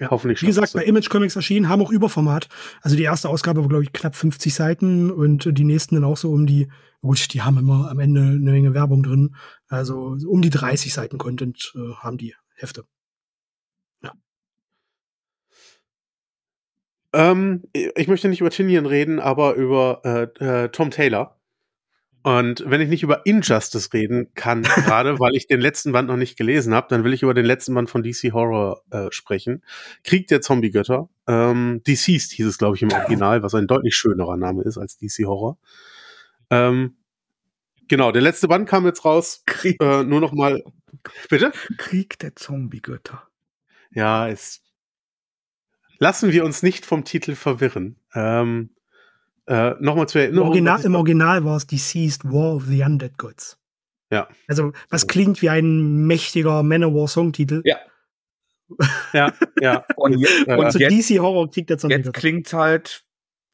Ja. Hoffentlich. Wie gesagt, bei Image Comics erschienen, haben auch Überformat. Also die erste Ausgabe war, glaube ich, knapp 50 Seiten und die nächsten dann auch so um die, gut, die haben immer am Ende eine Menge Werbung drin. Also um die 30 Seiten Content äh, haben die Hefte. Ja. Ähm, ich möchte nicht über Tinian reden, aber über äh, äh, Tom Taylor. Und wenn ich nicht über Injustice reden kann, gerade weil ich den letzten Band noch nicht gelesen habe, dann will ich über den letzten Band von DC Horror äh, sprechen. Krieg der Zombie-Götter. Ähm, Deceased hieß es, glaube ich, im Original, was ein deutlich schönerer Name ist als DC Horror. Ähm, genau, der letzte Band kam jetzt raus. Krieg. Äh, nur noch mal. Bitte? Krieg der Zombie-Götter. Ja, es. Lassen wir uns nicht vom Titel verwirren. Ähm, äh, Nochmal zur Erinnerung. Im Original, im Original war es Deceased War of the Undead Gods. Ja. Also, was klingt wie ein mächtiger Manowar-Songtitel. Ja. ja, ja. Und, jetzt, und so jetzt, DC Horror kriegt jetzt Jetzt klingt halt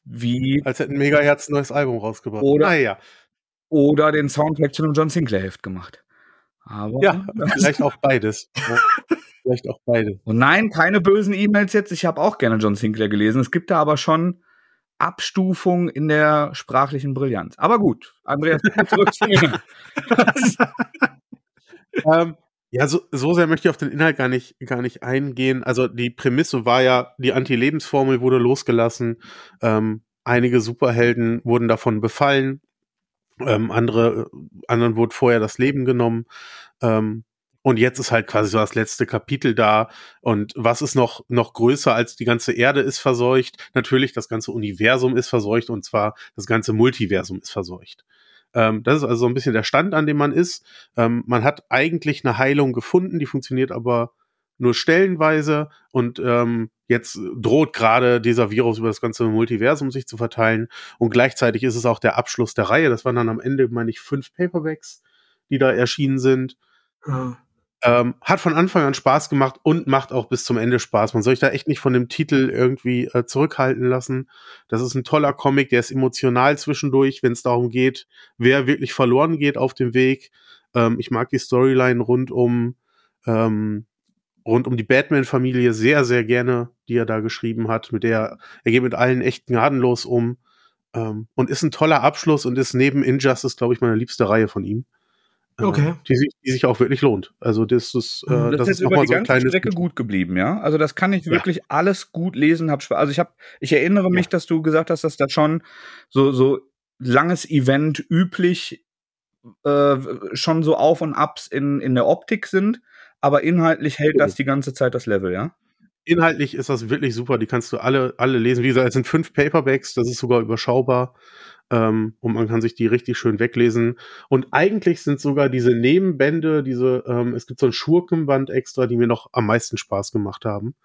wie. Als hätten Megaherz ein neues Album rausgebracht. Oder, ah, ja. oder den Soundtrack zu einem John Sinclair Heft gemacht. Aber ja, vielleicht auch beides. vielleicht auch beides. Und nein, keine bösen E-Mails jetzt. Ich habe auch gerne John Sinclair gelesen. Es gibt da aber schon Abstufung in der sprachlichen Brillanz. Aber gut, Andreas, zurück zu mir. ähm, ja, so, so sehr möchte ich auf den Inhalt gar nicht, gar nicht eingehen. Also die Prämisse war ja, die Anti-Lebensformel wurde losgelassen. Ähm, einige Superhelden wurden davon befallen. Ähm, andere, anderen wurde vorher das Leben genommen. Ähm, und jetzt ist halt quasi so das letzte Kapitel da. Und was ist noch, noch größer als die ganze Erde ist verseucht? Natürlich, das ganze Universum ist verseucht und zwar das ganze Multiversum ist verseucht. Ähm, das ist also so ein bisschen der Stand, an dem man ist. Ähm, man hat eigentlich eine Heilung gefunden, die funktioniert aber nur stellenweise und ähm, jetzt droht gerade dieser Virus über das ganze Multiversum sich zu verteilen und gleichzeitig ist es auch der Abschluss der Reihe. Das waren dann am Ende, meine ich, fünf Paperbacks, die da erschienen sind. Ja. Ähm, hat von Anfang an Spaß gemacht und macht auch bis zum Ende Spaß. Man soll sich da echt nicht von dem Titel irgendwie äh, zurückhalten lassen. Das ist ein toller Comic, der ist emotional zwischendurch, wenn es darum geht, wer wirklich verloren geht auf dem Weg. Ähm, ich mag die Storyline rund um ähm, rund um die Batman-Familie sehr, sehr gerne, die er da geschrieben hat. Mit der er geht mit allen echt gnadenlos um ähm, und ist ein toller Abschluss und ist neben Injustice, glaube ich, meine liebste Reihe von ihm. Äh, okay. Die, die, sich auch wirklich lohnt. Also das ist, äh, das, das ist, ist über die so ganze Strecke gut geblieben, ja. Also das kann ich wirklich ja. alles gut lesen. Hab also ich habe, ich erinnere mich, ja. dass du gesagt hast, dass das schon so so langes Event üblich äh, schon so Auf und Abs in in der Optik sind, aber inhaltlich hält das die ganze Zeit das Level, ja. Inhaltlich ist das wirklich super. Die kannst du alle alle lesen. Wie gesagt, es sind fünf Paperbacks. Das ist sogar überschaubar ähm, und man kann sich die richtig schön weglesen. Und eigentlich sind sogar diese Nebenbände, diese, ähm, es gibt so ein Schurkenband extra, die mir noch am meisten Spaß gemacht haben,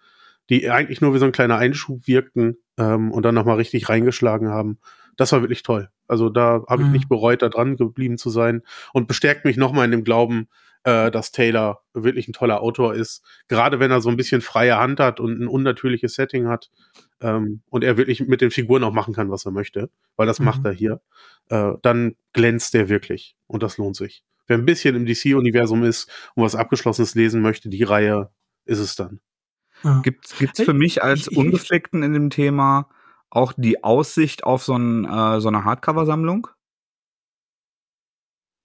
die eigentlich nur wie so ein kleiner Einschub wirkten ähm, und dann nochmal richtig reingeschlagen haben. Das war wirklich toll. Also da habe ich mhm. nicht bereut, da dran geblieben zu sein und bestärkt mich nochmal in dem Glauben, äh, dass Taylor wirklich ein toller Autor ist. Gerade wenn er so ein bisschen freie Hand hat und ein unnatürliches Setting hat ähm, und er wirklich mit den Figuren auch machen kann, was er möchte, weil das mhm. macht er hier, äh, dann glänzt er wirklich und das lohnt sich. Wer ein bisschen im DC-Universum ist und was Abgeschlossenes lesen möchte, die Reihe ist es dann. Ja. Gibt es für mich als Unbefleckten in dem Thema auch die Aussicht auf so, ein, äh, so eine Hardcover-Sammlung?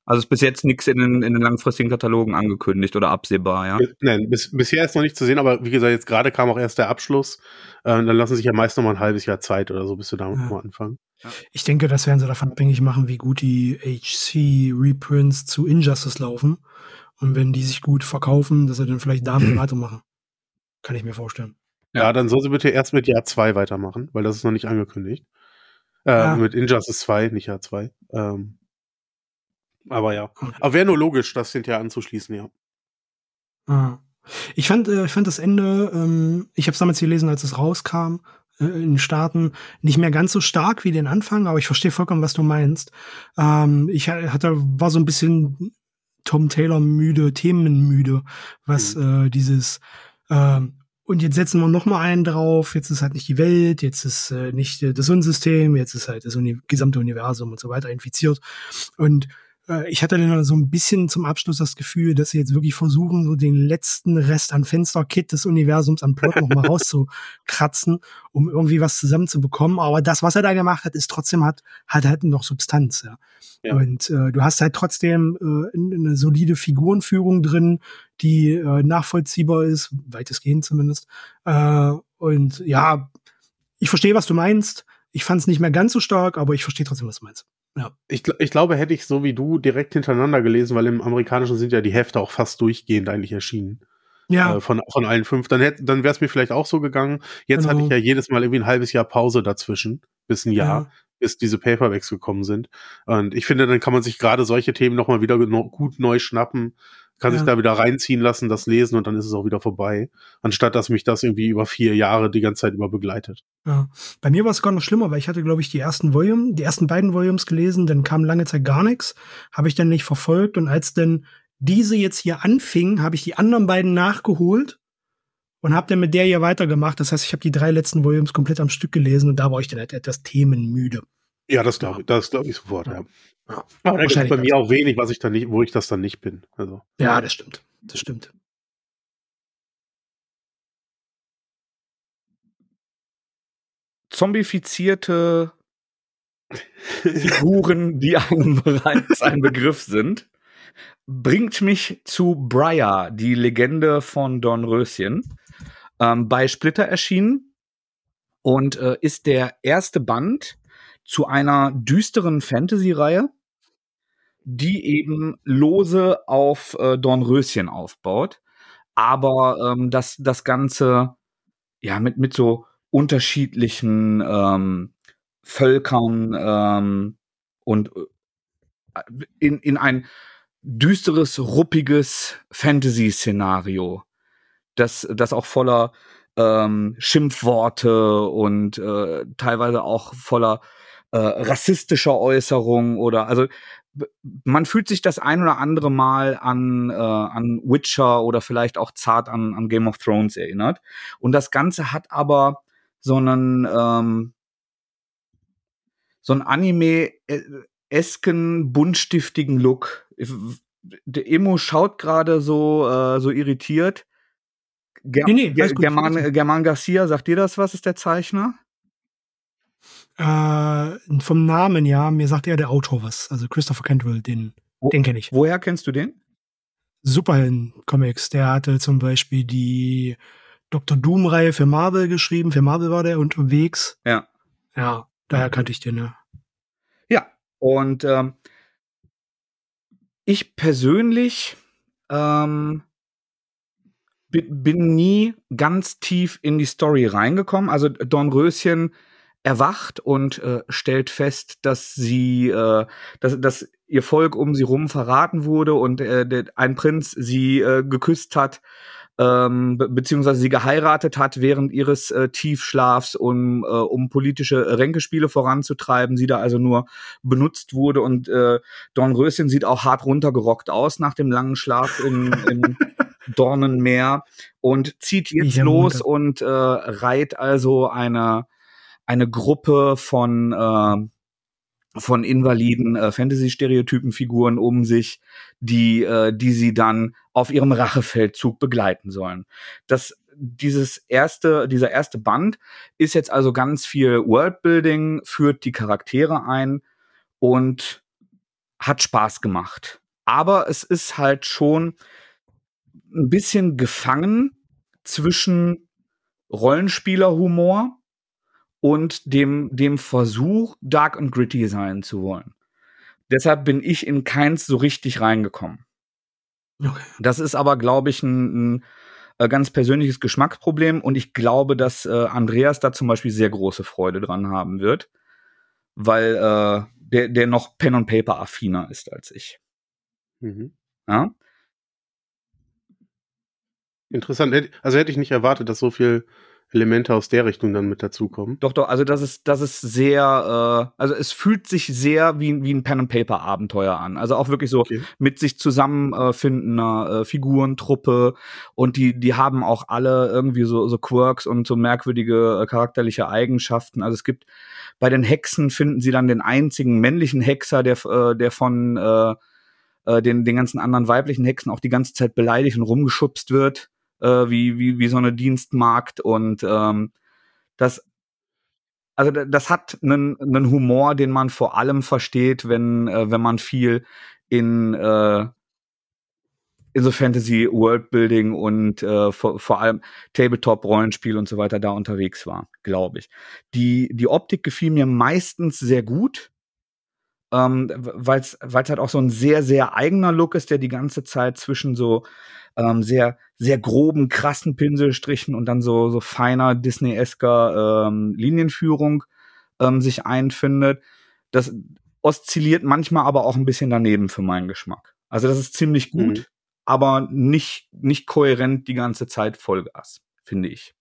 Also ist bis jetzt nichts in den, in den langfristigen Katalogen angekündigt oder absehbar, ja? Nein, bis, bisher ist noch nicht zu sehen, aber wie gesagt, jetzt gerade kam auch erst der Abschluss. Äh, dann lassen sich ja meist noch mal ein halbes Jahr Zeit oder so, bis du damit ja. mal anfangen. Ich denke, das werden sie davon abhängig machen, wie gut die HC-Reprints zu Injustice laufen. Und wenn die sich gut verkaufen, dass sie dann vielleicht damit weitermachen. Kann ich mir vorstellen. Ja, dann soll sie bitte erst mit Jahr 2 weitermachen, weil das ist noch nicht angekündigt. Äh, ah. Mit Injustice 2, nicht Jahr 2. Ähm, aber ja. Aber wäre nur logisch, das hinterher anzuschließen, ja. Ah. Ich fand, äh, ich fand das Ende, ähm, ich habe es damals gelesen, als es rauskam, äh, in den Staaten, nicht mehr ganz so stark wie den Anfang, aber ich verstehe vollkommen, was du meinst. Ähm, ich hatte, war so ein bisschen Tom Taylor müde, themenmüde, was mhm. äh, dieses äh, und jetzt setzen wir noch mal einen drauf. Jetzt ist halt nicht die Welt, jetzt ist äh, nicht äh, das Sonnensystem, jetzt ist halt das Uni gesamte Universum und so weiter infiziert. Und äh, ich hatte dann so ein bisschen zum Abschluss das Gefühl, dass sie jetzt wirklich versuchen, so den letzten Rest an Fensterkit des Universums am Plot noch mal rauszukratzen, um irgendwie was zusammenzubekommen. Aber das, was er da gemacht hat, ist trotzdem hat, hat halt noch Substanz, ja. ja. Und äh, du hast halt trotzdem äh, eine solide Figurenführung drin, die äh, nachvollziehbar ist, weitestgehend zumindest. Äh, und ja, ich verstehe, was du meinst. Ich fand es nicht mehr ganz so stark, aber ich verstehe trotzdem, was du meinst. Ja. Ich, ich glaube, hätte ich so wie du direkt hintereinander gelesen, weil im Amerikanischen sind ja die Hefte auch fast durchgehend eigentlich erschienen. Ja. Äh, von, von allen fünf. Dann, hätte, dann wäre es mir vielleicht auch so gegangen. Jetzt genau. hatte ich ja jedes Mal irgendwie ein halbes Jahr Pause dazwischen, bis ein Jahr, ja. bis diese Paperbacks gekommen sind. Und ich finde, dann kann man sich gerade solche Themen nochmal wieder gut neu schnappen kann ja. sich da wieder reinziehen lassen, das lesen und dann ist es auch wieder vorbei. Anstatt dass mich das irgendwie über vier Jahre die ganze Zeit über begleitet. Ja. Bei mir war es gar noch schlimmer, weil ich hatte, glaube ich, die ersten Volume, die ersten beiden Volumes gelesen, dann kam lange Zeit gar nichts, habe ich dann nicht verfolgt und als dann diese jetzt hier anfing, habe ich die anderen beiden nachgeholt und habe dann mit der hier weitergemacht. Das heißt, ich habe die drei letzten Volumes komplett am Stück gelesen und da war ich dann halt etwas themenmüde. Ja, das glaube ich, das glaube ich sofort, ja. ja. Aber da gibt bei mir auch wenig, was ich dann nicht, wo ich das dann nicht bin. Also. Ja, das stimmt. Das stimmt. Zombifizierte Figuren, die einem bereits ein Begriff sind, bringt mich zu Briar, die Legende von Dornröschen, ähm, bei Splitter erschienen und äh, ist der erste Band zu einer düsteren Fantasy-Reihe, die eben lose auf äh, Dornröschen aufbaut, aber ähm, das, das Ganze ja mit, mit so unterschiedlichen ähm, Völkern ähm, und äh, in, in ein düsteres, ruppiges Fantasy-Szenario, das, das auch voller ähm, Schimpfworte und äh, teilweise auch voller äh, rassistischer Äußerung oder also man fühlt sich das ein oder andere Mal an, äh, an Witcher oder vielleicht auch zart an, an Game of Thrones erinnert. Und das Ganze hat aber so einen, ähm, so einen Anime-esken, buntstiftigen Look. Der Emo schaut gerade so, äh, so irritiert. Ger nee, nee, German, German Garcia, sagt dir das was, ist der Zeichner? Äh, vom Namen, ja, mir sagt eher der Autor was. Also Christopher Cantwell, den, Wo, den kenne ich. Woher kennst du den? Superhelden-Comics. Der hatte zum Beispiel die Dr. Doom-Reihe für Marvel geschrieben. Für Marvel war der unterwegs. Ja. Ja, daher kannte ich den, ja. Ja, und ähm, ich persönlich ähm, bin nie ganz tief in die Story reingekommen. Also Dornröschen erwacht und äh, stellt fest, dass sie, äh, dass, dass ihr Volk um sie rum verraten wurde und äh, der, ein Prinz sie äh, geküsst hat, ähm, be beziehungsweise sie geheiratet hat während ihres äh, Tiefschlafs, um, äh, um politische Ränkespiele voranzutreiben, sie da also nur benutzt wurde und äh, Dornröschen sieht auch hart runtergerockt aus nach dem langen Schlaf im, im Dornenmeer und zieht jetzt los und äh, reiht also eine eine Gruppe von äh, von invaliden äh, Fantasy-Stereotypen-Figuren um sich, die, äh, die sie dann auf ihrem Rachefeldzug begleiten sollen. Das, dieses erste, dieser erste Band ist jetzt also ganz viel Worldbuilding, führt die Charaktere ein und hat Spaß gemacht. Aber es ist halt schon ein bisschen gefangen zwischen Rollenspielerhumor und dem, dem Versuch, dark und gritty sein zu wollen. Deshalb bin ich in keins so richtig reingekommen. Okay. Das ist aber, glaube ich, ein, ein, äh, ganz persönliches Geschmacksproblem und ich glaube, dass äh, Andreas da zum Beispiel sehr große Freude dran haben wird, weil äh, der, der noch Pen und Paper affiner ist als ich. Mhm. Ja? Interessant. Also hätte ich nicht erwartet, dass so viel Elemente aus der Richtung dann mit dazukommen. Doch, doch, also das ist, das ist sehr, äh, also es fühlt sich sehr wie, wie ein Pen-and-Paper-Abenteuer an. Also auch wirklich so okay. mit sich zusammenfindender äh, Figurentruppe und die, die haben auch alle irgendwie so, so Quirks und so merkwürdige äh, charakterliche Eigenschaften. Also es gibt bei den Hexen finden sie dann den einzigen männlichen Hexer, der, äh, der von äh, äh, den, den ganzen anderen weiblichen Hexen auch die ganze Zeit beleidigt und rumgeschubst wird äh, wie, wie, wie so eine Dienstmarkt und ähm, das also das hat einen, einen Humor, den man vor allem versteht, wenn, äh, wenn man viel in, äh, in so Fantasy Worldbuilding und äh, vor, vor allem Tabletop Rollenspiel und so weiter da unterwegs war, glaube ich. Die die Optik gefiel mir meistens sehr gut ähm, weil es halt auch so ein sehr, sehr eigener Look ist, der die ganze Zeit zwischen so ähm, sehr, sehr groben, krassen Pinselstrichen und dann so, so feiner Disney-esker ähm, Linienführung ähm, sich einfindet. Das oszilliert manchmal aber auch ein bisschen daneben für meinen Geschmack. Also das ist ziemlich gut, mhm. aber nicht, nicht kohärent die ganze Zeit Vollgas, finde ich.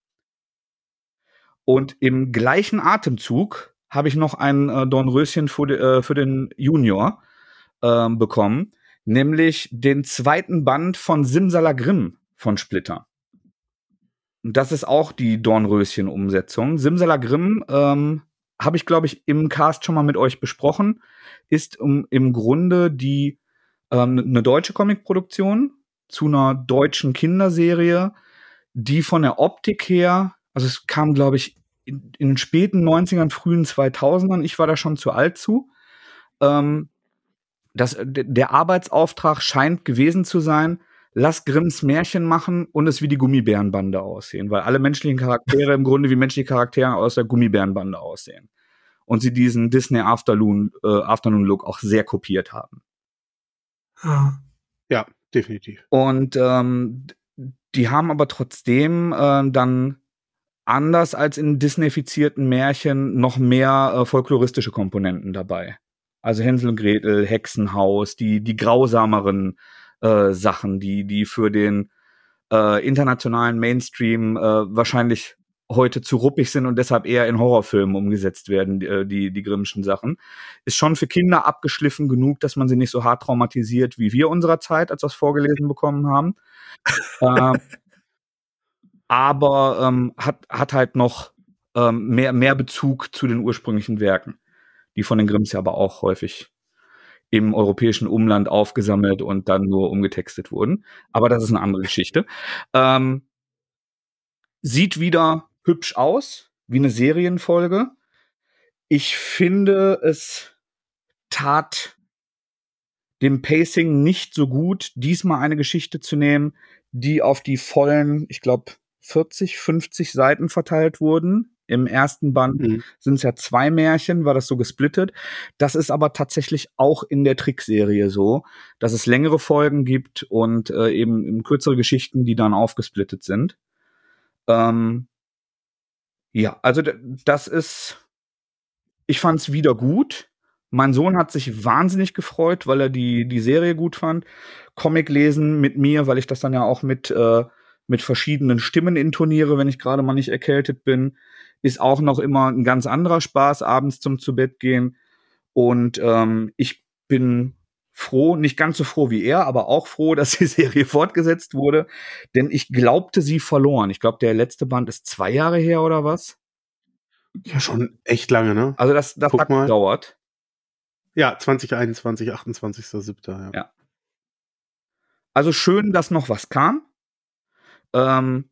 Und im gleichen Atemzug habe ich noch ein äh, Dornröschen für, äh, für den Junior äh, bekommen, nämlich den zweiten Band von Simsalagrim von Splitter. Und das ist auch die Dornröschen-Umsetzung. Simsalagrim ähm, habe ich, glaube ich, im Cast schon mal mit euch besprochen, ist um, im Grunde die ähm, eine deutsche Comicproduktion zu einer deutschen Kinderserie, die von der Optik her, also es kam, glaube ich, in, in den späten 90ern, frühen 2000ern, ich war da schon zu alt zu. Ähm, das, der Arbeitsauftrag scheint gewesen zu sein, lass Grimms Märchen machen und es wie die Gummibärenbande aussehen, weil alle menschlichen Charaktere im Grunde wie menschliche Charaktere aus der Gummibärenbande aussehen. Und sie diesen Disney Afternoon, äh, Afternoon Look auch sehr kopiert haben. Ja, definitiv. Und ähm, die haben aber trotzdem äh, dann anders als in Disneyfizierten Märchen noch mehr äh, folkloristische Komponenten dabei. Also Hänsel und Gretel, Hexenhaus, die, die grausameren äh, Sachen, die, die für den äh, internationalen Mainstream äh, wahrscheinlich heute zu ruppig sind und deshalb eher in Horrorfilmen umgesetzt werden, die, äh, die, die Grimmschen Sachen. Ist schon für Kinder abgeschliffen genug, dass man sie nicht so hart traumatisiert wie wir unserer Zeit, als wir es vorgelesen bekommen haben. äh, aber ähm, hat, hat halt noch ähm, mehr, mehr Bezug zu den ursprünglichen Werken, die von den Grimms ja aber auch häufig im europäischen Umland aufgesammelt und dann nur umgetextet wurden. Aber das ist eine andere Geschichte. Ähm, sieht wieder hübsch aus, wie eine Serienfolge. Ich finde, es tat dem Pacing nicht so gut, diesmal eine Geschichte zu nehmen, die auf die vollen, ich glaube, 40, 50 Seiten verteilt wurden. Im ersten Band mhm. sind es ja zwei Märchen, war das so gesplittet. Das ist aber tatsächlich auch in der Trickserie so, dass es längere Folgen gibt und äh, eben kürzere Geschichten, die dann aufgesplittet sind. Ähm, ja, also das ist, ich fand es wieder gut. Mein Sohn hat sich wahnsinnig gefreut, weil er die, die Serie gut fand. Comic lesen mit mir, weil ich das dann ja auch mit äh, mit verschiedenen Stimmen intoniere, wenn ich gerade mal nicht erkältet bin, ist auch noch immer ein ganz anderer Spaß abends zum zu Bett gehen. Und ähm, ich bin froh, nicht ganz so froh wie er, aber auch froh, dass die Serie fortgesetzt wurde, denn ich glaubte sie verloren. Ich glaube, der letzte Band ist zwei Jahre her oder was? Ja, schon echt lange, ne? Also das, das hat mal. gedauert. Ja, 2021, 28.07. Ja. ja. Also schön, dass noch was kam. Ähm,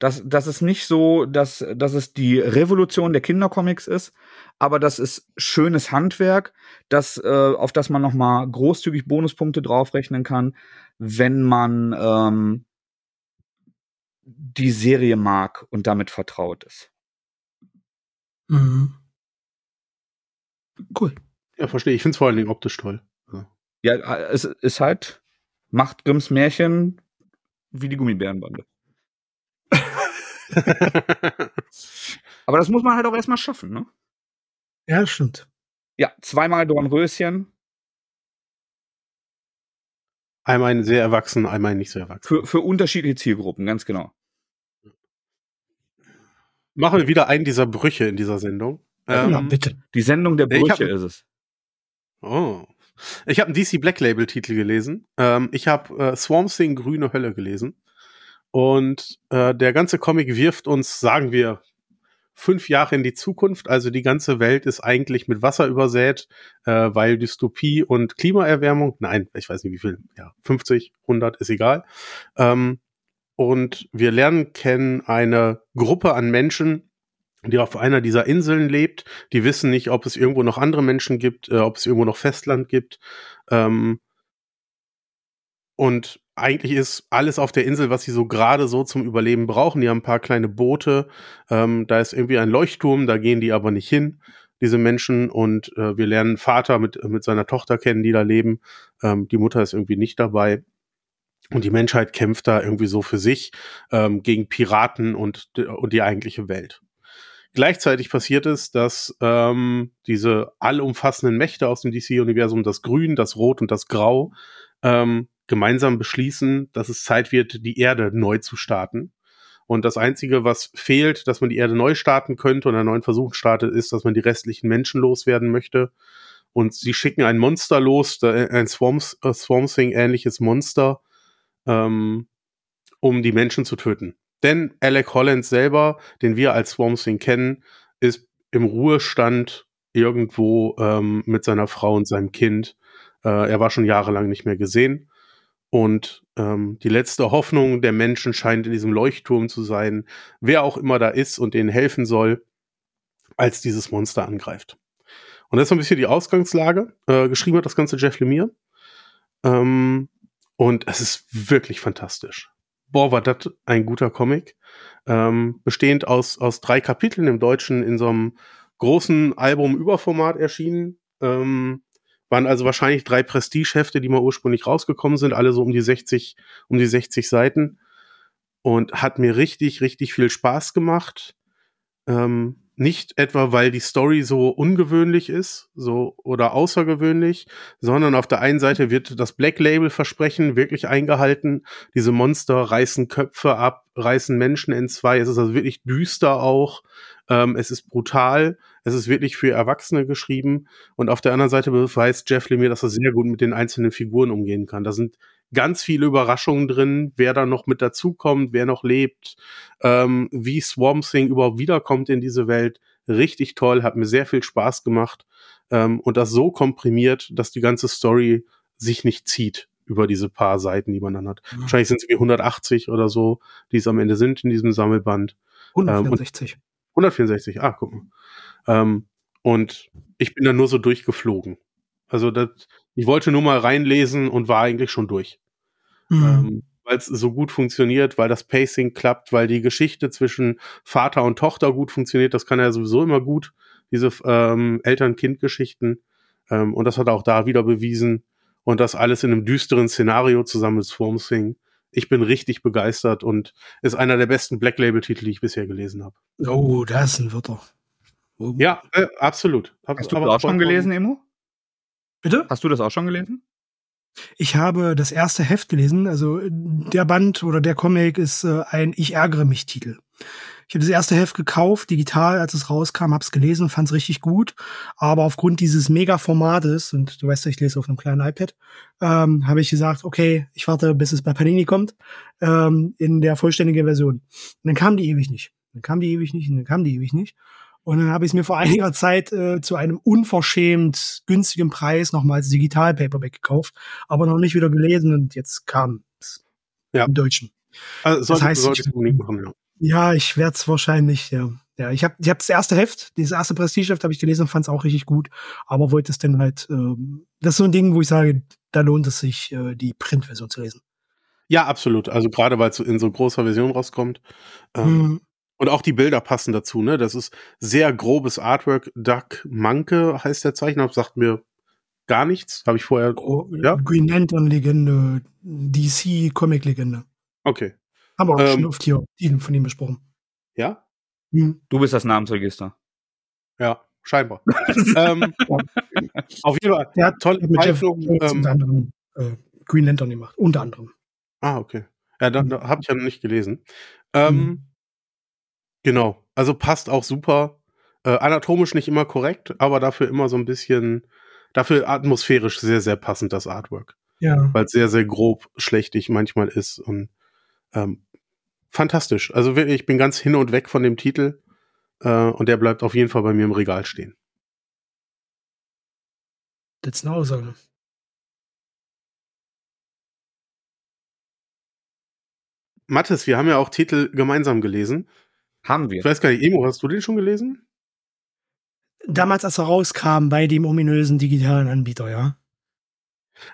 Das, das ist nicht so, dass, dass es die Revolution der Kindercomics ist, aber das ist schönes Handwerk, das, äh, auf das man noch mal großzügig Bonuspunkte draufrechnen kann, wenn man ähm, die Serie mag und damit vertraut ist. Mhm. Cool. Ja, verstehe. Ich finde es vor allen Dingen optisch toll. Ja. ja, es ist halt, macht Grimms Märchen wie die Gummibärenbande. Aber das muss man halt auch erstmal schaffen, ne? Ja, das stimmt. Ja, zweimal Dornröschen. Einmal sehr erwachsen, einmal nicht so erwachsen. Für, für unterschiedliche Zielgruppen, ganz genau. Machen wir wieder einen dieser Brüche in dieser Sendung. Ähm, ja, bitte. Die Sendung der Brüche hab, ist es. Oh. Ich habe einen DC Black Label Titel gelesen. Ähm, ich habe äh, Swarm Thing Grüne Hölle gelesen. Und äh, der ganze Comic wirft uns, sagen wir, fünf Jahre in die Zukunft. Also die ganze Welt ist eigentlich mit Wasser übersät, äh, weil Dystopie und Klimaerwärmung, nein, ich weiß nicht wie viel, ja, 50, 100, ist egal. Ähm, und wir lernen kennen eine Gruppe an Menschen, die auf einer dieser Inseln lebt. Die wissen nicht, ob es irgendwo noch andere Menschen gibt, äh, ob es irgendwo noch Festland gibt. Ähm, und eigentlich ist alles auf der Insel, was sie so gerade so zum Überleben brauchen. Die haben ein paar kleine Boote. Ähm, da ist irgendwie ein Leuchtturm, da gehen die aber nicht hin, diese Menschen. Und äh, wir lernen Vater mit, mit seiner Tochter kennen, die da leben. Ähm, die Mutter ist irgendwie nicht dabei. Und die Menschheit kämpft da irgendwie so für sich ähm, gegen Piraten und, und die eigentliche Welt. Gleichzeitig passiert es, dass ähm, diese allumfassenden Mächte aus dem DC-Universum, das Grün, das Rot und das Grau, ähm, gemeinsam beschließen, dass es Zeit wird, die Erde neu zu starten. Und das Einzige, was fehlt, dass man die Erde neu starten könnte und einen neuen Versuch startet, ist, dass man die restlichen Menschen loswerden möchte. Und sie schicken ein Monster los, ein Swamp, äh, Swamp Thing-ähnliches Monster, ähm, um die Menschen zu töten. Denn Alec Holland selber, den wir als Swamp Thing kennen, ist im Ruhestand irgendwo ähm, mit seiner Frau und seinem Kind. Äh, er war schon jahrelang nicht mehr gesehen. Und ähm, die letzte Hoffnung der Menschen scheint in diesem Leuchtturm zu sein, wer auch immer da ist und denen helfen soll, als dieses Monster angreift. Und das ist ein bisschen die Ausgangslage. Äh, geschrieben hat das ganze Jeff Lemire. Ähm, und es ist wirklich fantastisch. Boah, war das ein guter Comic. Ähm, bestehend aus, aus drei Kapiteln im Deutschen in so einem großen Album-Überformat erschienen. Ähm, waren also wahrscheinlich drei Prestigehefte, die mal ursprünglich rausgekommen sind, alle so um die 60, um die 60 Seiten. Und hat mir richtig, richtig viel Spaß gemacht. Ähm, nicht etwa, weil die Story so ungewöhnlich ist, so oder außergewöhnlich, sondern auf der einen Seite wird das Black Label Versprechen wirklich eingehalten. Diese Monster reißen Köpfe ab, reißen Menschen in zwei. Es ist also wirklich düster auch. Ähm, es ist brutal. Es ist wirklich für Erwachsene geschrieben. Und auf der anderen Seite beweist Jeff Lemire, dass er sehr gut mit den einzelnen Figuren umgehen kann. Da sind ganz viele Überraschungen drin, wer da noch mit dazukommt, wer noch lebt, ähm, wie Swamp Thing überhaupt wiederkommt in diese Welt. Richtig toll, hat mir sehr viel Spaß gemacht. Ähm, und das so komprimiert, dass die ganze Story sich nicht zieht über diese paar Seiten, die man dann hat. Mhm. Wahrscheinlich sind es wie 180 oder so, die es am Ende sind in diesem Sammelband. 164. Ähm, 164, ah, guck mal. Ähm, und ich bin dann nur so durchgeflogen. Also das, ich wollte nur mal reinlesen und war eigentlich schon durch. Mhm. Ähm, weil es so gut funktioniert, weil das Pacing klappt, weil die Geschichte zwischen Vater und Tochter gut funktioniert. Das kann er sowieso immer gut, diese ähm, Eltern-Kind-Geschichten. Ähm, und das hat er auch da wieder bewiesen. Und das alles in einem düsteren Szenario zusammen mit Swarm Thing. Ich bin richtig begeistert und ist einer der besten Black Label-Titel, die ich bisher gelesen habe. Oh, das sind Wörter. Ja, äh, absolut. Hab, Hast du das auch schon gelesen, Emo? Bitte? Hast du das auch schon gelesen? Ich habe das erste Heft gelesen. Also der Band oder der Comic ist äh, ein Ich ärgere mich Titel. Ich habe das erste Heft gekauft, digital, als es rauskam, habe es gelesen, fand es richtig gut. Aber aufgrund dieses Mega-Formates, und du weißt ja, ich lese auf einem kleinen iPad, ähm, habe ich gesagt, okay, ich warte, bis es bei Panini kommt, ähm, in der vollständigen Version. Und dann kam die ewig nicht. Dann kam die ewig nicht und dann kam die ewig nicht. Und dann habe ich es mir vor einiger Zeit äh, zu einem unverschämt günstigen Preis nochmal als Digital-Paperback gekauft, aber noch nicht wieder gelesen und jetzt kam es ja. im Deutschen. Also sollte, das heißt, sollte ich, machen, ja. Ja, ich werde es wahrscheinlich, ja. Ja, ich habe ich hab das erste Heft, dieses erste Prestige-Heft habe ich gelesen und fand es auch richtig gut, aber wollte es dann halt, ähm, das ist so ein Ding, wo ich sage, da lohnt es sich, äh, die Printversion zu lesen. Ja, absolut. Also gerade weil es in so großer Version rauskommt. Ähm, mhm. Und auch die Bilder passen dazu, ne? Das ist sehr grobes Artwork. Doug Manke heißt der Zeichner, sagt mir gar nichts. Habe ich vorher. Oh, ja? Green Lantern-Legende, DC-Comic-Legende. Okay. Haben wir auch ähm, schon oft hier von ihm besprochen. Ja? Hm. Du bist das Namensregister. Ja, scheinbar. ähm, auf jeden Fall. Er hat tolle Zeichnung. Ähm, unter anderem äh, Green Lantern gemacht. Unter anderem. Ah, okay. Ja, da, da habe ich ja noch nicht gelesen. Ähm, mhm. Genau. Also passt auch super. Äh, anatomisch nicht immer korrekt, aber dafür immer so ein bisschen, dafür atmosphärisch sehr, sehr passend das Artwork. Ja. Weil es sehr, sehr grob schlechtig manchmal ist und ähm, fantastisch. Also wirklich, ich bin ganz hin und weg von dem Titel äh, und der bleibt auf jeden Fall bei mir im Regal stehen. Das ist eine Aussage. Mathis, wir haben ja auch Titel gemeinsam gelesen. Haben wir. Ich weiß gar nicht, Emo, hast du den schon gelesen? Damals, als er rauskam, bei dem ominösen digitalen Anbieter, ja.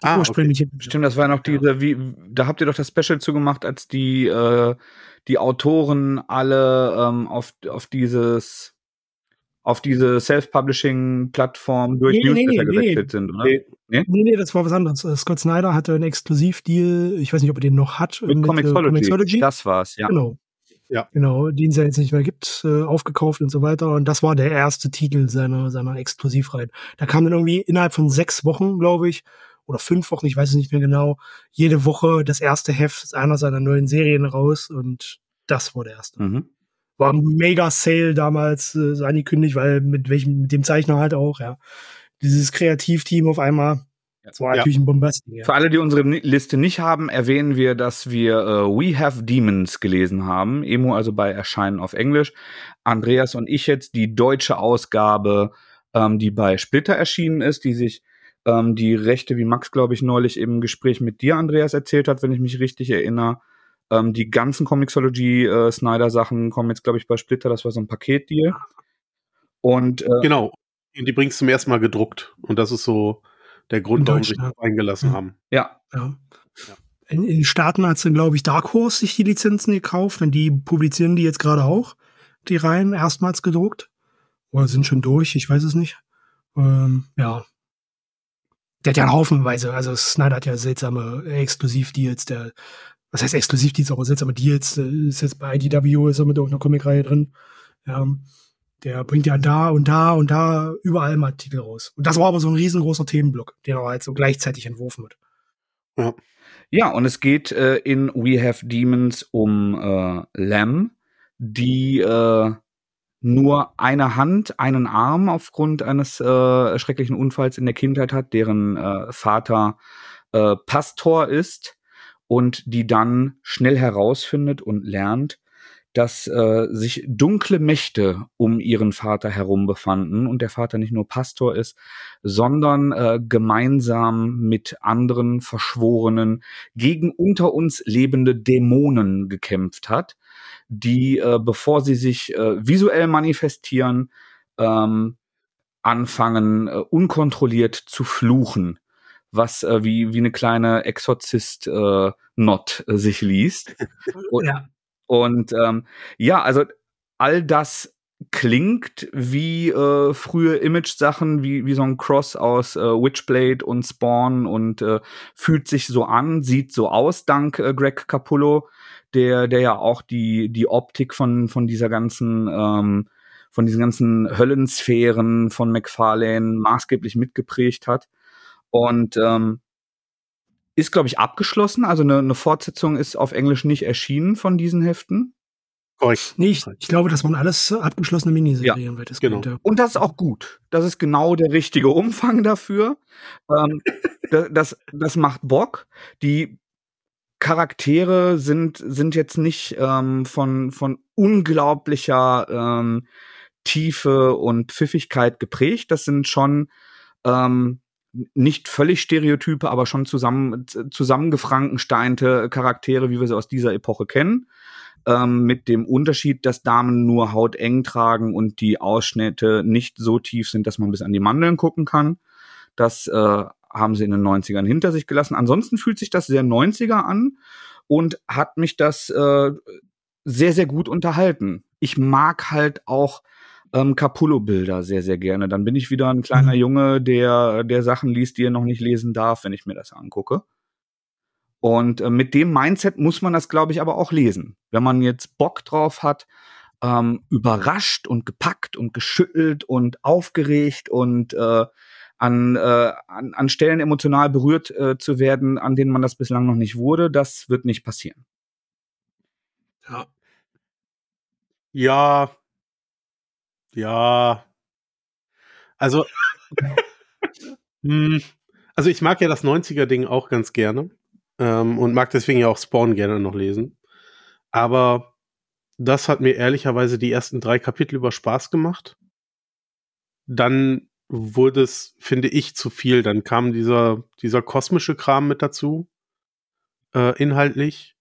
Die ah, ursprüngliche. Okay. Stimmt, das war noch diese, wie, da habt ihr doch das Special zugemacht, als die, äh, die Autoren alle ähm, auf, auf dieses auf diese Self-Publishing-Plattform durch nee, Newsletter nee, gewechselt nee. sind, oder? Nee. nee. Nee, das war was anderes. Äh, Scott Snyder hatte einen Exklusivdeal, ich weiß nicht, ob er den noch hat. Mit, mit Comixology. Äh, Comixology. Das war's, ja. Genau. Ja. Genau, den es ja jetzt nicht mehr gibt, äh, aufgekauft und so weiter. Und das war der erste Titel seiner, seiner Exklusivreihe. Da kam dann irgendwie innerhalb von sechs Wochen, glaube ich, oder fünf Wochen, ich weiß es nicht mehr genau, jede Woche das erste Heft einer seiner neuen Serien raus und das war der erste. Mhm. War ein mega Sale damals äh, so angekündigt, weil mit welchem, mit dem Zeichner halt auch, ja. Dieses Kreativteam auf einmal das war natürlich ja. ein Bombastik. Ja. Für alle, die unsere Liste nicht haben, erwähnen wir, dass wir äh, We Have Demons gelesen haben. Emo also bei Erscheinen auf Englisch. Andreas und ich jetzt die deutsche Ausgabe, ähm, die bei Splitter erschienen ist, die sich ähm, die Rechte, wie Max, glaube ich, neulich im Gespräch mit dir, Andreas, erzählt hat, wenn ich mich richtig erinnere. Ähm, die ganzen Comixology äh, Snyder-Sachen kommen jetzt, glaube ich, bei Splitter. Das war so ein Paketdeal. Und äh, genau. Und die bringst du zum ersten Mal gedruckt. Und das ist so der Grund, warum sie sich eingelassen ja. haben. Ja. ja. In, in den Staaten hat sie, glaube ich, Dark Horse sich die Lizenzen gekauft und die publizieren die jetzt gerade auch, die Reihen erstmals gedruckt. Oder sind schon durch, ich weiß es nicht. Ähm, ja. Der hat ja haufenweise, also Snyder hat ja seltsame Exklusivdeals, der, was heißt Exklusivdeals, aber seltsame Deals, ist jetzt bei IDW, ist er mit irgendeiner Comicreihe drin. Ja. Der bringt ja da und da und da überall mal Titel raus. Und das war aber so ein riesengroßer Themenblock, den er halt so gleichzeitig entworfen hat. Ja. Ja, und es geht äh, in We Have Demons um äh, Lamb, die äh, nur eine Hand, einen Arm aufgrund eines äh, schrecklichen Unfalls in der Kindheit hat, deren äh, Vater äh, Pastor ist und die dann schnell herausfindet und lernt, dass äh, sich dunkle Mächte um ihren Vater herum befanden und der Vater nicht nur Pastor ist, sondern äh, gemeinsam mit anderen Verschworenen gegen unter uns lebende Dämonen gekämpft hat, die, äh, bevor sie sich äh, visuell manifestieren, ähm, anfangen, äh, unkontrolliert zu fluchen was äh, wie, wie eine kleine Exorzist-Not äh, sich liest. Und, ja. Und ähm, ja, also all das klingt wie äh, frühe Image-Sachen, wie, wie so ein Cross aus äh, Witchblade und Spawn und äh, fühlt sich so an, sieht so aus, dank äh, Greg Capullo, der, der ja auch die, die Optik von, von dieser ganzen, ähm, von diesen ganzen Höllensphären von McFarlane maßgeblich mitgeprägt hat. Und ähm, ist, glaube ich, abgeschlossen. Also eine, eine Fortsetzung ist auf Englisch nicht erschienen von diesen Heften. Korrekt. Nee, ich, ich, glaube, das waren alles abgeschlossene Miniserien. Ja, genau. Und das ist auch gut. Das ist genau der richtige Umfang dafür. ähm, das, das, das macht Bock. Die Charaktere sind, sind jetzt nicht ähm, von, von unglaublicher ähm, Tiefe und Pfiffigkeit geprägt. Das sind schon ähm, nicht völlig Stereotype, aber schon zusammen, zusammengefrankensteinte Charaktere, wie wir sie aus dieser Epoche kennen. ähm, mit dem Unterschied, dass Damen nur hauteng tragen und die Ausschnitte nicht so tief sind, dass man bis an die Mandeln gucken kann. Das äh, haben sie in den 90ern hinter sich gelassen. Ansonsten fühlt sich das sehr 90er an und hat mich das äh, sehr, sehr gut unterhalten. Ich mag halt auch ähm, Capullo-Bilder sehr, sehr gerne. Dann bin ich wieder ein kleiner mhm. Junge, der, der Sachen liest, die er noch nicht lesen darf, wenn ich mir das angucke. Und äh, mit dem Mindset muss man das, glaube ich, aber auch lesen. Wenn man jetzt Bock drauf hat, ähm, überrascht und gepackt und geschüttelt und aufgeregt und äh, an, äh, an, an Stellen emotional berührt äh, zu werden, an denen man das bislang noch nicht wurde, das wird nicht passieren. Ja. Ja. Ja. Also, mh, hm, also ich mag ja das 90er-Ding auch ganz gerne ähm, und mag deswegen ja auch Spawn gerne noch lesen. Aber das hat mir ehrlicherweise die ersten drei Kapitel über Spaß gemacht. Dann wurde es, finde ich, zu viel. Dann kam dieser, dieser kosmische Kram mit dazu, äh, inhaltlich.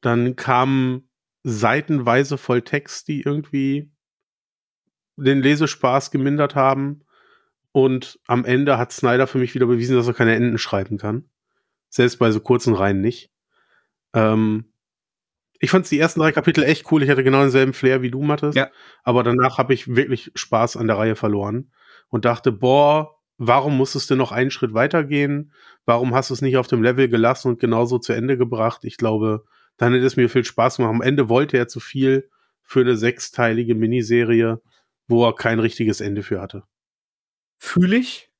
Dann kamen seitenweise voll Text, die irgendwie den Lesespaß gemindert haben. Und am Ende hat Snyder für mich wieder bewiesen, dass er keine Enden schreiben kann. Selbst bei so kurzen Reihen nicht. Ähm, ich fand die ersten drei Kapitel echt cool. Ich hatte genau denselben Flair wie du, Mattes. Ja. Aber danach habe ich wirklich Spaß an der Reihe verloren und dachte, boah, warum musstest du noch einen Schritt weitergehen? Warum hast du es nicht auf dem Level gelassen und genauso zu Ende gebracht? Ich glaube, dann hätte es mir viel Spaß gemacht. Am Ende wollte er zu viel für eine sechsteilige Miniserie, wo er kein richtiges Ende für hatte. Fühle ich,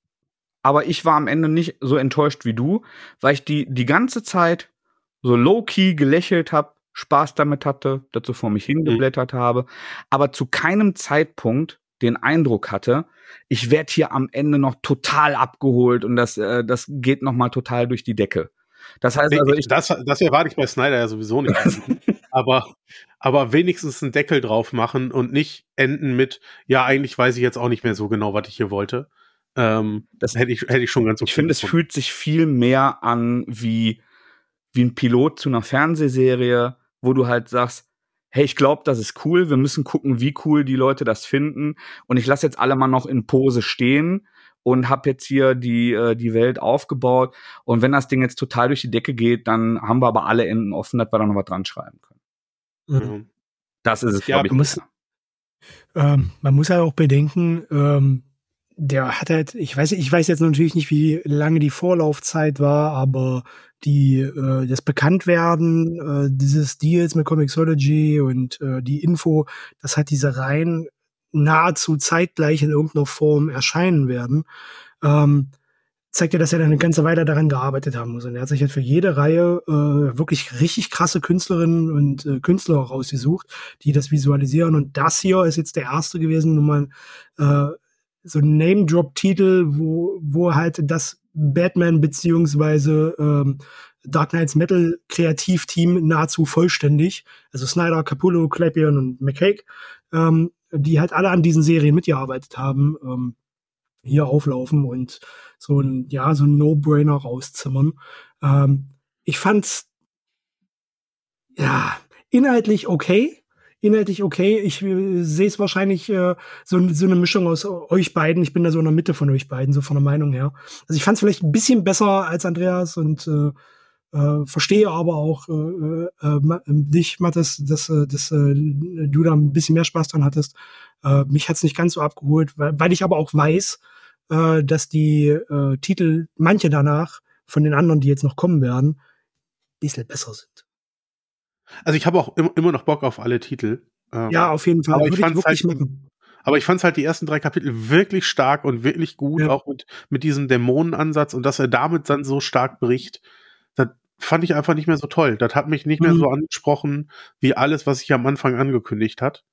aber ich war am Ende nicht so enttäuscht wie du, weil ich die, die ganze Zeit so low-key gelächelt habe, Spaß damit hatte, dazu vor mich hingeblättert mhm. habe, aber zu keinem Zeitpunkt den Eindruck hatte, ich werde hier am Ende noch total abgeholt und das, äh, das geht noch mal total durch die Decke. Das heißt also, ich das, das erwarte ich bei Snyder ja sowieso nicht. aber, aber wenigstens einen Deckel drauf machen und nicht enden mit, ja, eigentlich weiß ich jetzt auch nicht mehr so genau, was ich hier wollte. Ähm, das hätte ich, hätte ich schon ganz okay. Ich finde, es fühlt sich viel mehr an wie, wie ein Pilot zu einer Fernsehserie, wo du halt sagst, hey, ich glaube, das ist cool, wir müssen gucken, wie cool die Leute das finden. Und ich lasse jetzt alle mal noch in Pose stehen und habe jetzt hier die, äh, die Welt aufgebaut. Und wenn das Ding jetzt total durch die Decke geht, dann haben wir aber alle Enden offen, dass wir da noch was dran schreiben können. Mhm. Das ist es, ja, glaube ich. Muss, ähm, man muss ja auch bedenken, ähm, der hat halt, ich weiß, ich weiß jetzt natürlich nicht, wie lange die Vorlaufzeit war, aber die äh, das Bekanntwerden äh, dieses Deals mit Comixology und äh, die Info, dass halt diese Reihen nahezu zeitgleich in irgendeiner Form erscheinen werden, ähm, zeigt ja, dass er dann eine ganze Weile daran gearbeitet haben muss. Und er hat sich halt für jede Reihe äh, wirklich richtig krasse Künstlerinnen und äh, Künstler rausgesucht, die das visualisieren. Und das hier ist jetzt der erste gewesen, wo man äh, so ein Name-Drop-Titel, wo, wo halt das Batman beziehungsweise ähm, Dark Knights Metal Kreativteam nahezu vollständig, also Snyder, Capullo, Clapion und McCake, ähm, die halt alle an diesen Serien mitgearbeitet haben, ähm, hier auflaufen und so ein, ja, so ein No-Brainer rauszimmern. Ähm, ich fand's, ja, inhaltlich okay, inhaltlich okay. Ich äh, sehe es wahrscheinlich äh, so, so eine Mischung aus euch beiden. Ich bin da so in der Mitte von euch beiden, so von der Meinung her. Also ich fand es vielleicht ein bisschen besser als Andreas und äh, äh, verstehe aber auch äh, äh, dich, Mathis, dass, äh, dass äh, du da ein bisschen mehr Spaß dran hattest. Äh, mich hat's nicht ganz so abgeholt, weil, weil ich aber auch weiß, äh, dass die äh, Titel, manche danach, von den anderen, die jetzt noch kommen werden, ein bisschen besser sind. Also ich habe auch immer noch Bock auf alle Titel. Ähm, ja, auf jeden Fall. Aber ich, fand halt, aber ich fand halt die ersten drei Kapitel wirklich stark und wirklich gut, ja. auch mit, mit diesem Dämonenansatz und dass er damit dann so stark bricht. Fand ich einfach nicht mehr so toll. Das hat mich nicht mhm. mehr so angesprochen, wie alles, was sich am Anfang angekündigt hat.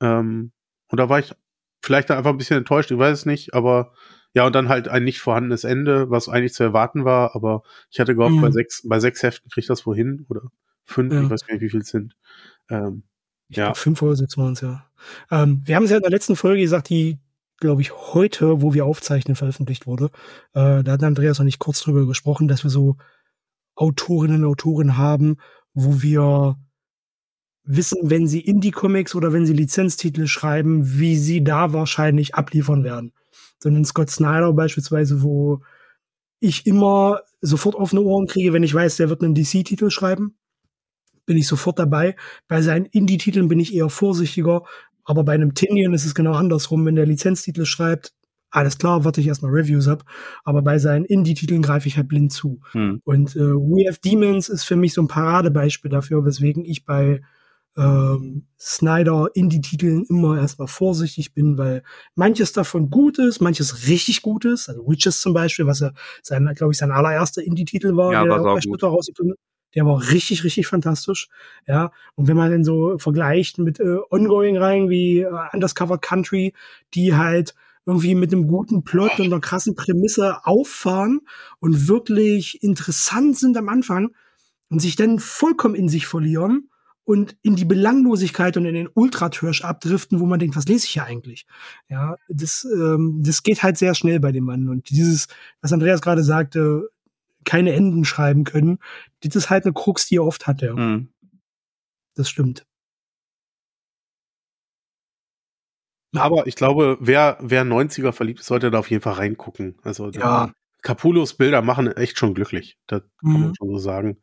Ähm, und da war ich vielleicht einfach ein bisschen enttäuscht, ich weiß es nicht, aber ja, und dann halt ein nicht vorhandenes Ende, was eigentlich zu erwarten war, aber ich hatte gehofft, mhm. bei sechs, bei sechs Heften kriegt das wohin, oder? Fünf, ja. ich weiß gar nicht, wie viel es sind. Ähm, ich ja. Glaub, fünf oder sechs waren es, ja. Ähm, wir haben es ja in der letzten Folge gesagt, die, glaube ich, heute, wo wir aufzeichnen, veröffentlicht wurde. Äh, da hat Andreas noch nicht kurz drüber gesprochen, dass wir so Autorinnen und Autoren haben, wo wir wissen, wenn sie Indie-Comics oder wenn sie Lizenztitel schreiben, wie sie da wahrscheinlich abliefern werden. Sondern Scott Snyder beispielsweise, wo ich immer sofort offene Ohren kriege, wenn ich weiß, der wird einen DC-Titel schreiben, bin ich sofort dabei. Bei seinen Indie-Titeln bin ich eher vorsichtiger, aber bei einem Tinian ist es genau andersrum. Wenn der Lizenztitel schreibt, alles klar, warte ich erstmal Reviews ab. Aber bei seinen Indie-Titeln greife ich halt blind zu. Hm. Und äh, We Have Demons ist für mich so ein Paradebeispiel dafür, weswegen ich bei ähm, Snyder Indie-Titeln immer erstmal vorsichtig bin, weil manches davon gut ist, manches richtig gut ist. Also Witches zum Beispiel, was ja sein, glaube ich, sein allererster Indie-Titel war, ja, der auch bei Splitter rausgekommen der war richtig, richtig fantastisch. Ja, und wenn man dann so vergleicht mit äh, Ongoing-Reihen wie äh, Undercover Country, die halt irgendwie mit einem guten Plot und einer krassen Prämisse auffahren und wirklich interessant sind am Anfang und sich dann vollkommen in sich verlieren und in die Belanglosigkeit und in den Ultratörsch abdriften, wo man denkt, was lese ich hier eigentlich? Ja, das, ähm, das geht halt sehr schnell bei dem Mann. Und dieses, was Andreas gerade sagte, keine Enden schreiben können, das ist halt eine Krux, die er oft hat, ja. Mhm. Das stimmt. Aber ich glaube, wer, wer 90er verliebt ist, sollte da auf jeden Fall reingucken. Also ja. Capulos Bilder machen echt schon glücklich. Das kann Mhm. man schon so sagen.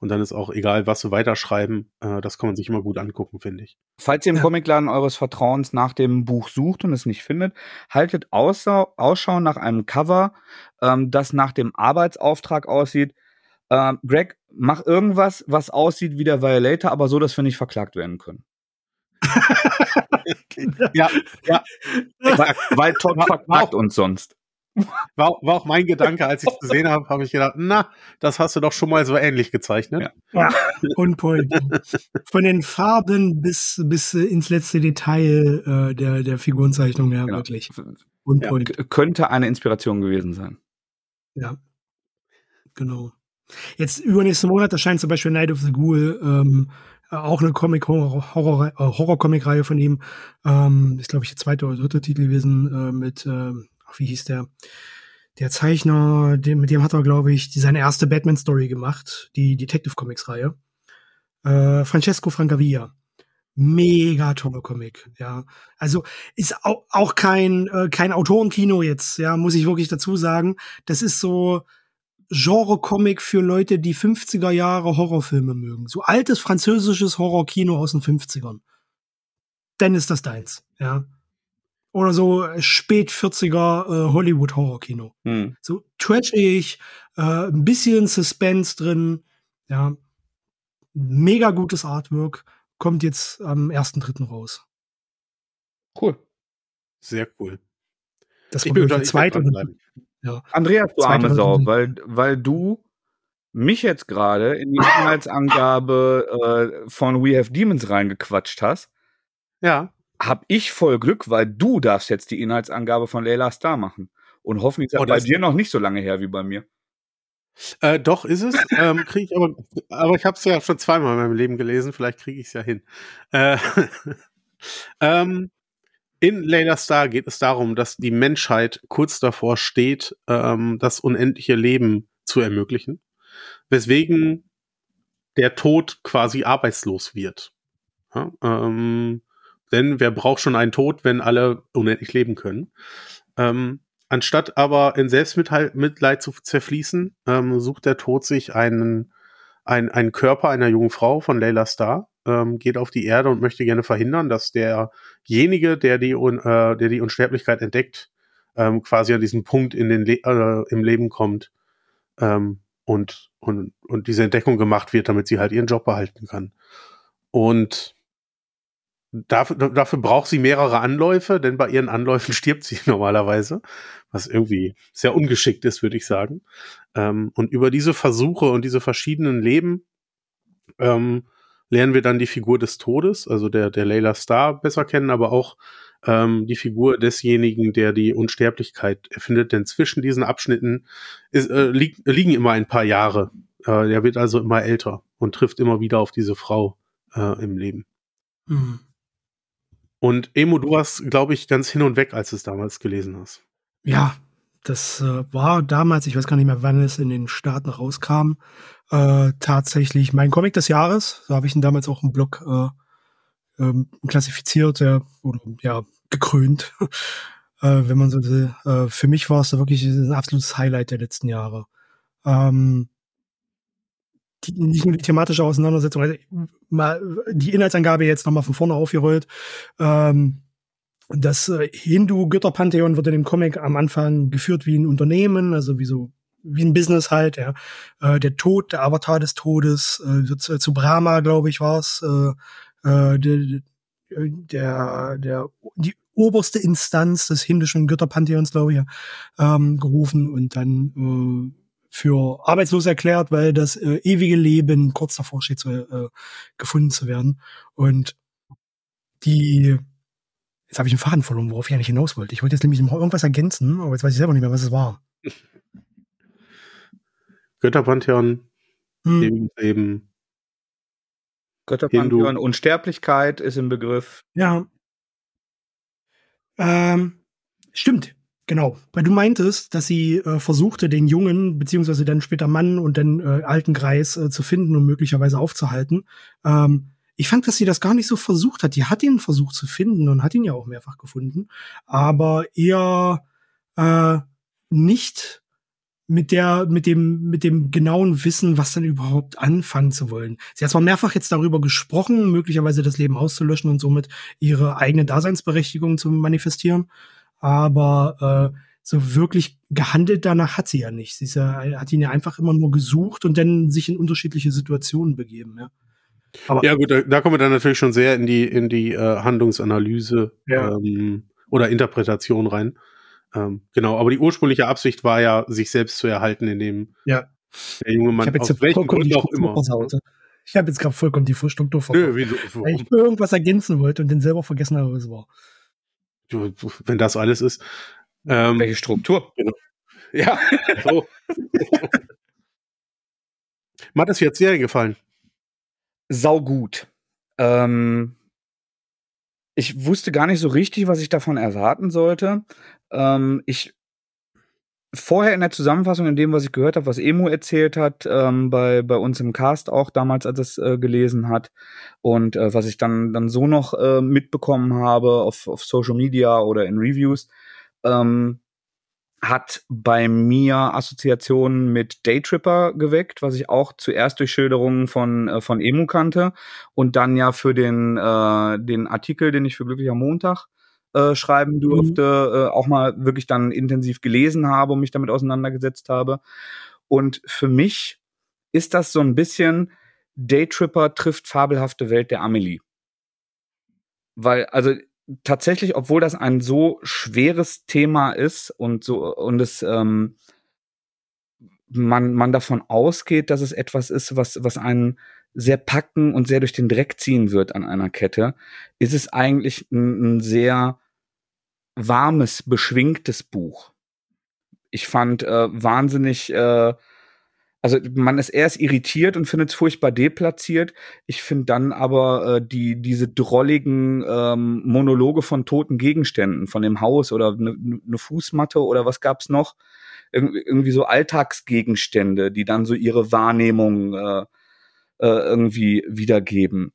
Und dann ist auch egal, was sie weiterschreiben, äh, das kann man sich immer gut angucken, finde ich. Falls ihr im Ja. Comicladen eures Vertrauens nach dem Buch sucht und es nicht findet, haltet Ausschau, Ausschau nach einem Cover, ähm, das nach dem Arbeitsauftrag aussieht. Ähm, Greg, mach irgendwas, was aussieht wie der Violator, aber so, dass wir nicht verklagt werden können. Ja, ja. Weil, weil Todd verklagt uns sonst. War, war auch mein Gedanke, als ich es gesehen habe, habe ich gedacht, na, das hast du doch schon mal so ähnlich gezeichnet. Ja. Ja, on point. Von den Farben bis, bis ins letzte Detail äh, der, der Figurenzeichnung her, Genau. wirklich. On Ja. könnte eine Inspiration gewesen sein. Ja. Genau. Jetzt übernächsten Monat erscheint zum Beispiel Night of the Ghoul, ähm, äh, auch eine Comic-Horror- Horror- äh, von ihm. Ähm, ist, glaube ich, der zweite oder dritte Titel gewesen äh, mit, ach, wie hieß der? Der Zeichner, dem, mit dem hat er, glaube ich, seine erste Batman-Story gemacht, die Detective Comics-Reihe. Äh, Francesco Francavilla. Mega toller Comic, ja. Also ist auch, auch kein, äh, kein Autorenkino jetzt, ja, muss ich wirklich dazu sagen. Das ist so Genre-Comic für Leute, die 50er Jahre Horrorfilme mögen. So altes französisches Horrorkino aus den 50ern. Dann ist das deins, ja. Oder so spät 40er äh, Hollywood-Horrorkino. Hm. So trashig, äh, ein bisschen Suspense drin, ja. Mega gutes Artwork. Kommt jetzt am 1.3. raus. Cool. Sehr cool. Das Ich war bin werd zweite. Dranbleiben. Andreas, du arme Sau, weil, weil du mich jetzt gerade in die Inhaltsangabe äh, von We Have Demons reingequatscht hast, Ja, hab ich voll Glück, weil du darfst jetzt die Inhaltsangabe von Layla Star machen. Und hoffentlich ist das Oh, bei dir noch nicht so lange her wie bei mir. äh, doch ist es. ähm, krieg ich aber, aber ich habe es ja schon zweimal in meinem Leben gelesen. Vielleicht kriege ich es ja hin. Äh, ähm, in Layla Star geht es darum, dass die Menschheit kurz davor steht, ähm, das unendliche Leben zu ermöglichen, weswegen der Tod quasi arbeitslos wird. Ja, ähm, denn wer braucht schon einen Tod, wenn alle unendlich leben können? Ähm, anstatt aber in Selbstmitleid Mitleid zu zerfließen, ähm, sucht der Tod sich einen, einen, einen Körper einer jungen Frau von Layla Starr, ähm, geht auf die Erde und möchte gerne verhindern, dass derjenige, der die, äh, der die Unsterblichkeit entdeckt, ähm, quasi an diesen Punkt in den Le äh, im Leben kommt ähm, und, und, und diese Entdeckung gemacht wird, damit sie halt ihren Job behalten kann. Und dafür, dafür braucht sie mehrere Anläufe, denn bei ihren Anläufen stirbt sie normalerweise, was irgendwie sehr ungeschickt ist, würde ich sagen. Ähm, und über diese Versuche und diese verschiedenen Leben ähm, lernen wir dann die Figur des Todes, also der, der Layla Star besser kennen, aber auch ähm, die Figur desjenigen, der die Unsterblichkeit erfindet. Denn zwischen diesen Abschnitten ist, äh, lieg, liegen immer ein paar Jahre. Äh, der wird also immer älter und trifft immer wieder auf diese Frau äh, im Leben. Hm. Und Emo, du warst, glaube ich, ganz hin und weg, als du es damals gelesen hast. Ja, das äh, war damals, ich weiß gar nicht mehr, wann es in den Staaten rauskam, äh, tatsächlich mein Comic des Jahres. So habe ich ihn damals auch im Blog äh, ähm, klassifiziert ja, oder ja, gekrönt, äh, wenn man so will. Äh, für mich war es da wirklich ein absolutes Highlight der letzten Jahre. Ähm, die, nicht nur die thematische Auseinandersetzung, also mal die Inhaltsangabe jetzt nochmal von vorne aufgerollt. Ähm, das äh, Hindu-Götterpantheon wird in dem Comic am Anfang geführt wie ein Unternehmen, also wie so wie ein Business halt. Ja. Äh, der Tod, der Avatar des Todes, äh, wird äh, zu Brahma, glaube ich, war's. Äh, äh, der, der, der, die oberste Instanz des hindischen Götterpantheons, glaube ich, ähm, gerufen und dann äh, für arbeitslos erklärt, weil das äh, ewige Leben kurz davor steht, zu, äh, gefunden zu werden. Und die, jetzt habe ich einen Faden verloren, worauf ich eigentlich hinaus wollte. Ich wollte jetzt nämlich irgendwas ergänzen, aber jetzt weiß ich selber nicht mehr, was es war. Götterpantheon, hm. Leben. Götterpantheon, Hindu. Unsterblichkeit ist im Begriff. Ja. Ähm, stimmt, genau. Weil du meintest, dass sie äh, versuchte, den Jungen, beziehungsweise dann später Mann und den äh, alten Greis äh, zu finden und möglicherweise aufzuhalten. Ähm, ich fand, dass sie das gar nicht so versucht hat. Die hat ihn versucht zu finden und hat ihn ja auch mehrfach gefunden, aber eher äh, nicht mit der, mit dem, mit dem genauen Wissen, was dann überhaupt anfangen zu wollen. Sie hat zwar mehrfach jetzt darüber gesprochen, möglicherweise das Leben auszulöschen und somit ihre eigene Daseinsberechtigung zu manifestieren, aber äh, so wirklich gehandelt danach hat sie ja nicht. Sie ja, hat ihn ja einfach immer nur gesucht und dann sich in unterschiedliche Situationen begeben, ja. Aber ja gut, da, da kommen wir dann natürlich schon sehr in die in die äh, Handlungsanalyse ja. ähm, oder Interpretation rein. Ähm, genau, aber die ursprüngliche Absicht war ja, sich selbst zu erhalten, indem ja. der junge Mann aus welchem Grund auch immer. Ich habe jetzt gerade vollkommen die Struktur versaut. Weil ich irgendwas ergänzen wollte und den selber vergessen habe, was es war. Du, wenn das alles ist. Ähm, Welche Struktur? Genau. Ja. so. Mir hat das jetzt sehr gefallen. Sau gut. Ähm, ich wusste gar nicht so richtig, was ich davon erwarten sollte. Ähm, ich vorher in der Zusammenfassung, in dem, was ich gehört habe, was Emu erzählt hat, ähm, bei, bei uns im Cast auch damals, als es äh, gelesen hat, und äh, was ich dann, dann so noch äh, mitbekommen habe auf, auf Social Media oder in Reviews, ähm, hat bei mir Assoziationen mit Daytripper geweckt, was ich auch zuerst durch Schilderungen von, äh, von Emu kannte und dann ja für den, äh, den Artikel, den ich für Glücklicher Montag äh, schreiben mhm. durfte, mhm. äh, auch mal wirklich dann intensiv gelesen habe und mich damit auseinandergesetzt habe. Und für mich ist das so ein bisschen Daytripper trifft fabelhafte Welt der Amelie. Weil, also tatsächlich, obwohl das ein so schweres Thema ist und so und es ähm, man, man davon ausgeht, dass es etwas ist, was, was einen sehr packen und sehr durch den Dreck ziehen wird an einer Kette, ist es eigentlich ein, ein sehr warmes, beschwingtes Buch. Ich fand äh, wahnsinnig, äh, also man ist erst irritiert und findet es furchtbar deplatziert. Ich finde dann aber äh, die diese drolligen ähm, Monologe von toten Gegenständen, von dem Haus oder eine ne Fußmatte oder was gab's noch? Ir irgendwie so Alltagsgegenstände, die dann so ihre Wahrnehmung äh, äh, irgendwie wiedergeben.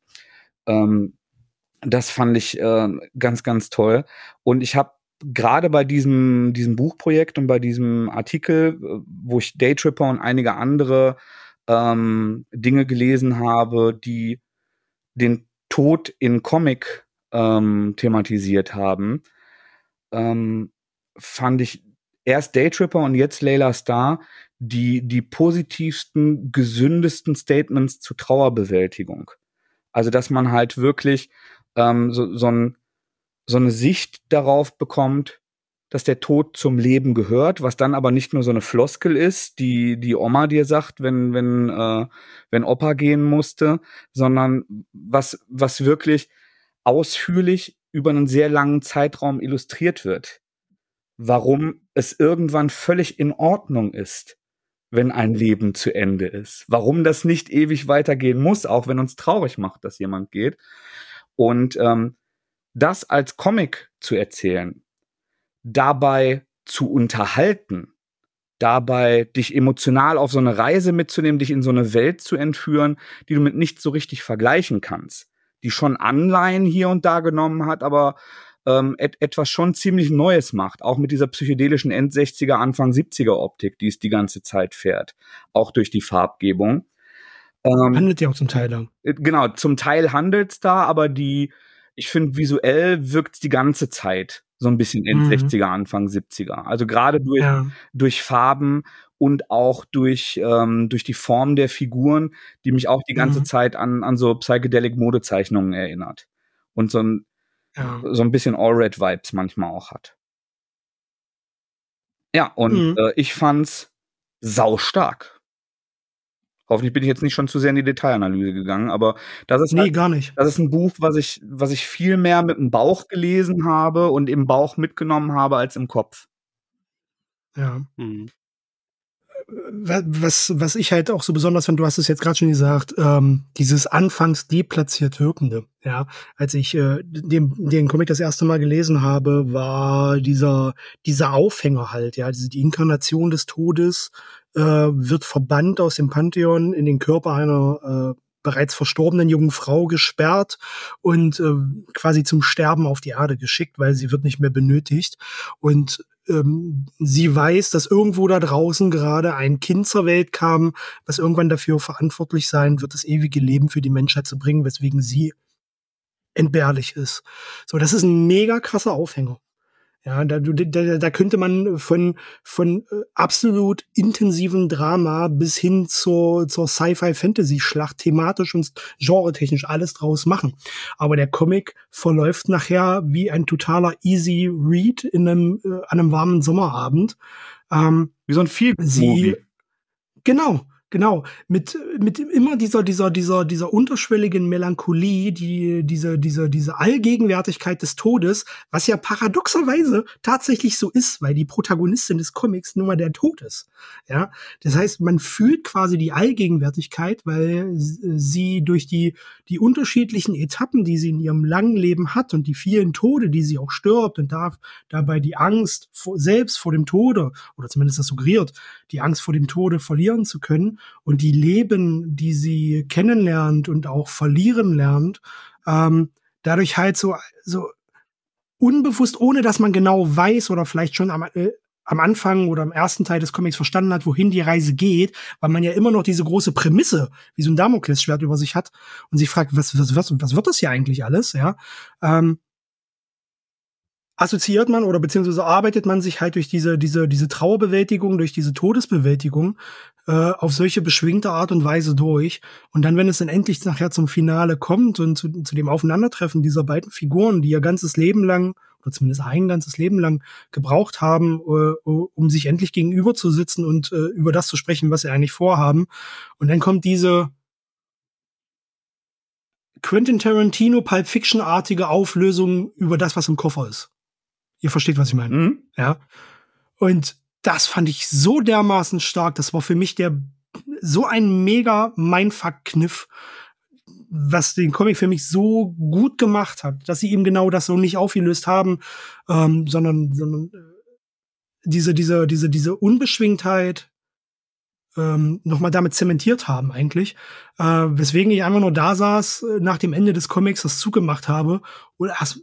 Ähm, das fand ich äh, ganz, ganz toll. Und ich habe gerade bei diesem, diesem Buchprojekt und bei diesem Artikel, äh, wo ich Daytripper und einige andere ähm, Dinge gelesen habe, die den Tod in Comic ähm, thematisiert haben, ähm, fand ich erst Daytripper und jetzt Layla Star die, die positivsten, gesündesten Statements zu Trauerbewältigung. Also, dass man halt wirklich ähm, so, so, ein, so eine Sicht darauf bekommt, dass der Tod zum Leben gehört, was dann aber nicht nur so eine Floskel ist, die die Oma dir sagt, wenn wenn äh, wenn Opa gehen musste, sondern was was wirklich ausführlich über einen sehr langen Zeitraum illustriert wird, warum es irgendwann völlig in Ordnung ist, wenn ein Leben zu Ende ist. Warum das nicht ewig weitergehen muss, auch wenn uns traurig macht, dass jemand geht. Und ähm, das als Comic zu erzählen, dabei zu unterhalten, dabei dich emotional auf so eine Reise mitzunehmen, dich in so eine Welt zu entführen, die du mit nicht so richtig vergleichen kannst, die schon Anleihen hier und da genommen hat, aber ähm, et etwas schon ziemlich Neues macht, auch mit dieser psychedelischen End-60er, Anfang 70er Optik, die es die ganze Zeit fährt, auch durch die Farbgebung. Ähm, handelt ja auch zum Teil da. Äh, genau, zum Teil handelt es da, aber die, ich finde, visuell wirkt die ganze Zeit so ein bisschen 60er, mhm. Anfang 70er. Also gerade durch, ja. durch Farben und auch durch, ähm, durch die Form der Figuren, die mich auch die ganze mhm. Zeit an, an so psychedelic Modezeichnungen erinnert. Und so ein, ja. so ein bisschen All-Red-Vibes manchmal auch hat. Ja, und mhm. äh, ich fand's saustark. Hoffentlich bin ich jetzt nicht schon zu sehr in die Detailanalyse gegangen, aber das ist nee, halt, gar nicht. Das ist ein Buch, was ich, was ich viel mehr mit dem Bauch gelesen habe und im Bauch mitgenommen habe als im Kopf. Ja. Mhm was, was ich halt auch so besonders fand, du hast es jetzt gerade schon gesagt, ähm, dieses anfangs deplatziert Wirkende. Ja, als ich äh, den, den Comic das erste Mal gelesen habe, war dieser, dieser Aufhänger halt, ja, diese, die Inkarnation des Todes äh, wird verbannt aus dem Pantheon in den Körper einer äh, bereits verstorbenen jungen Frau gesperrt und äh, quasi zum Sterben auf die Erde geschickt, weil sie wird nicht mehr benötigt. Und ähm, sie weiß, dass irgendwo da draußen gerade ein Kind zur Welt kam, was irgendwann dafür verantwortlich sein wird, das ewige Leben für die Menschheit zu bringen, weswegen sie entbehrlich ist. So, das ist ein mega krasser Aufhänger. Ja, da, da, da könnte man von, von äh, absolut intensiven Drama bis hin zur, zur Sci-Fi-Fantasy-Schlacht thematisch und genretechnisch alles draus machen. Aber der Comic verläuft nachher wie ein totaler Easy Read in einem, äh, an einem warmen Sommerabend. Ähm, wie so ein Film-Movie. Genau. Genau, mit, mit immer dieser, dieser, dieser, dieser unterschwelligen Melancholie, die, diese, diese, diese Allgegenwärtigkeit des Todes, was ja paradoxerweise tatsächlich so ist, weil die Protagonistin des Comics nun mal der Tod ist. Ja, das heißt, man fühlt quasi die Allgegenwärtigkeit, weil sie durch die, die unterschiedlichen Etappen, die sie in ihrem langen Leben hat und die vielen Tode, die sie auch stirbt und darf dabei die Angst vor, selbst vor dem Tode, oder zumindest das suggeriert, die Angst vor dem Tode verlieren zu können, und die Leben, die sie kennenlernt und auch verlieren lernt, ähm, dadurch halt so, so unbewusst, ohne dass man genau weiß oder vielleicht schon am, äh, am Anfang oder im ersten Teil des Comics verstanden hat, wohin die Reise geht, weil man ja immer noch diese große Prämisse, wie so ein Damoklesschwert über sich hat und sich fragt, was, was, was, was wird das hier eigentlich alles, ja? Ähm, assoziiert man oder beziehungsweise arbeitet man sich halt durch diese, diese, diese Trauerbewältigung, durch diese Todesbewältigung äh, auf solche beschwingte Art und Weise durch. Und dann, wenn es dann endlich nachher zum Finale kommt und zu, zu dem Aufeinandertreffen dieser beiden Figuren, die ihr ganzes Leben lang oder zumindest ein ganzes Leben lang gebraucht haben, äh, um sich endlich gegenüber zu sitzen und äh, über das zu sprechen, was sie eigentlich vorhaben. Und dann kommt diese Quentin Tarantino Pulp Fiction artige Auflösung über das, was im Koffer ist. Ihr versteht, was ich meine. Mhm. Ja. Und das fand ich so dermaßen stark. Das war für mich der so ein mega Mindfuck-Kniff, was den Comic für mich so gut gemacht hat, dass sie eben genau das so nicht aufgelöst haben, ähm, sondern, sondern äh, diese, diese, diese, diese Unbeschwingtheit ähm, nochmal damit zementiert haben eigentlich. Äh, weswegen ich einfach nur da saß, äh, nach dem Ende des Comics das zugemacht habe und erst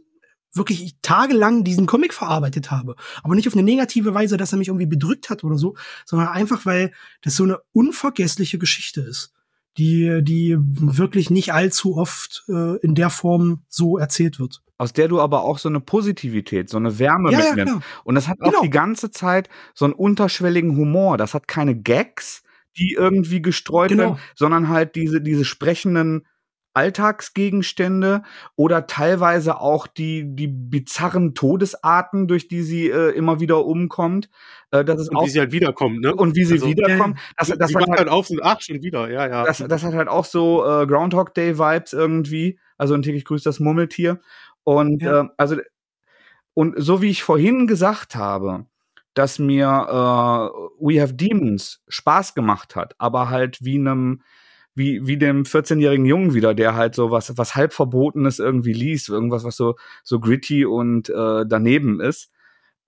wirklich tagelang diesen Comic verarbeitet habe. Aber nicht auf eine negative Weise, dass er mich irgendwie bedrückt hat oder so, sondern einfach, weil das so eine unvergessliche Geschichte ist, die, die wirklich nicht allzu oft äh, in der Form so erzählt wird. Aus der du aber auch so eine Positivität, so eine Wärme ja, mitnimmst. Ja, und das hat auch genau. die ganze Zeit so einen unterschwelligen Humor. Das hat keine Gags, die irgendwie gestreut genau. werden, sondern halt diese, diese sprechenden Alltagsgegenstände oder teilweise auch die, die bizarren Todesarten, durch die sie äh, immer wieder umkommt. Äh, das ist und auch, wie sie halt wiederkommt, ne? Und wie sie also, wiederkommt. Das, das die hat halt, halt auf und ach, schon wieder, ja, ja. Das, das hat halt auch so äh, Groundhog Day Vibes irgendwie. Also ein täglich grüßt das Murmeltier. Und ja. äh, also und so wie ich vorhin gesagt habe, dass mir äh, We Have Demons Spaß gemacht hat, aber halt wie einem wie, wie dem 14-jährigen Jungen wieder, der halt so was, was halb Verbotenes irgendwie liest, irgendwas, was so, so gritty und äh, daneben ist.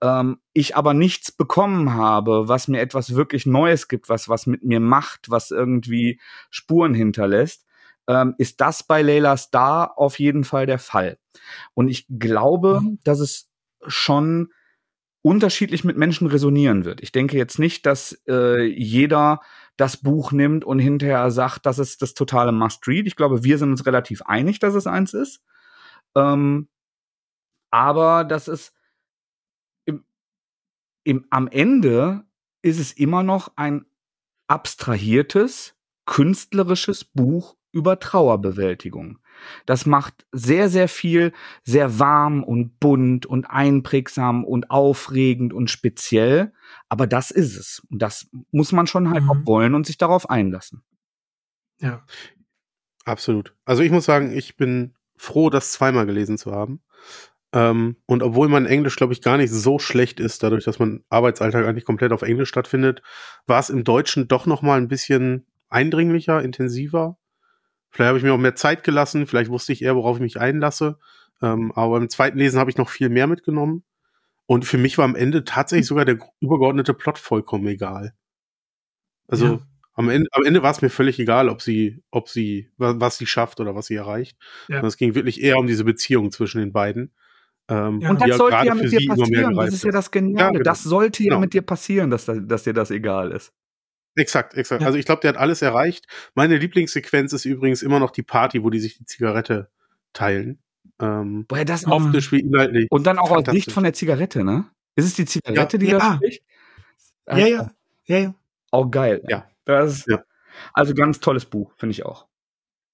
Ähm, ich aber nichts bekommen habe, was mir etwas wirklich Neues gibt, was, was mit mir macht, was irgendwie Spuren hinterlässt, ähm, ist das bei Layla Star auf jeden Fall der Fall. Und ich glaube, mhm. dass es schon unterschiedlich mit Menschen resonieren wird. Ich denke jetzt nicht, dass äh, jeder das Buch nimmt und hinterher sagt, das ist das totale Must-Read. Ich glaube, wir sind uns relativ einig, dass es eins ist. Ähm, aber das ist im, im, am Ende ist es immer noch ein abstrahiertes, künstlerisches Buch über Trauerbewältigung. Das macht sehr, sehr viel, sehr warm und bunt und einprägsam und aufregend und speziell. Aber das ist es. Und das muss man schon halt mhm. auch wollen und sich darauf einlassen. Ja. Absolut. Also ich muss sagen, ich bin froh, das zweimal gelesen zu haben. Ähm, und obwohl mein Englisch, glaube ich, gar nicht so schlecht ist, dadurch, dass mein Arbeitsalltag eigentlich komplett auf Englisch stattfindet, war es im Deutschen doch noch mal ein bisschen eindringlicher, intensiver. Vielleicht habe ich mir auch mehr Zeit gelassen, vielleicht wusste ich eher, worauf ich mich einlasse. Ähm, aber beim zweiten Lesen habe ich noch viel mehr mitgenommen. Und für mich war am Ende tatsächlich sogar der übergeordnete Plot vollkommen egal. Also ja. am Ende, am Ende war es mir völlig egal, ob sie, ob sie, was sie schafft oder was sie erreicht. Ja. Es ging wirklich eher um diese Beziehung zwischen den beiden. Ähm, ja. Und das sollte ja mit dir passieren. Das ist ja das Geniale. Genau. Das sollte ja genau. mit dir passieren, dass, dass dir das egal ist. Exakt, exakt. Ja. Also ich glaube, der hat alles erreicht. Meine Lieblingssequenz ist übrigens immer noch die Party, wo die sich die Zigarette teilen. Ähm, Boah, das optisch wie inhaltlich. Und dann auch aus Sicht von der Zigarette, ne? Ist es die Zigarette, ja. die ja. da spricht? Ja, ja, ja, ja. Auch geil. Ja. Das, ja. Also ganz tolles Buch, finde ich auch.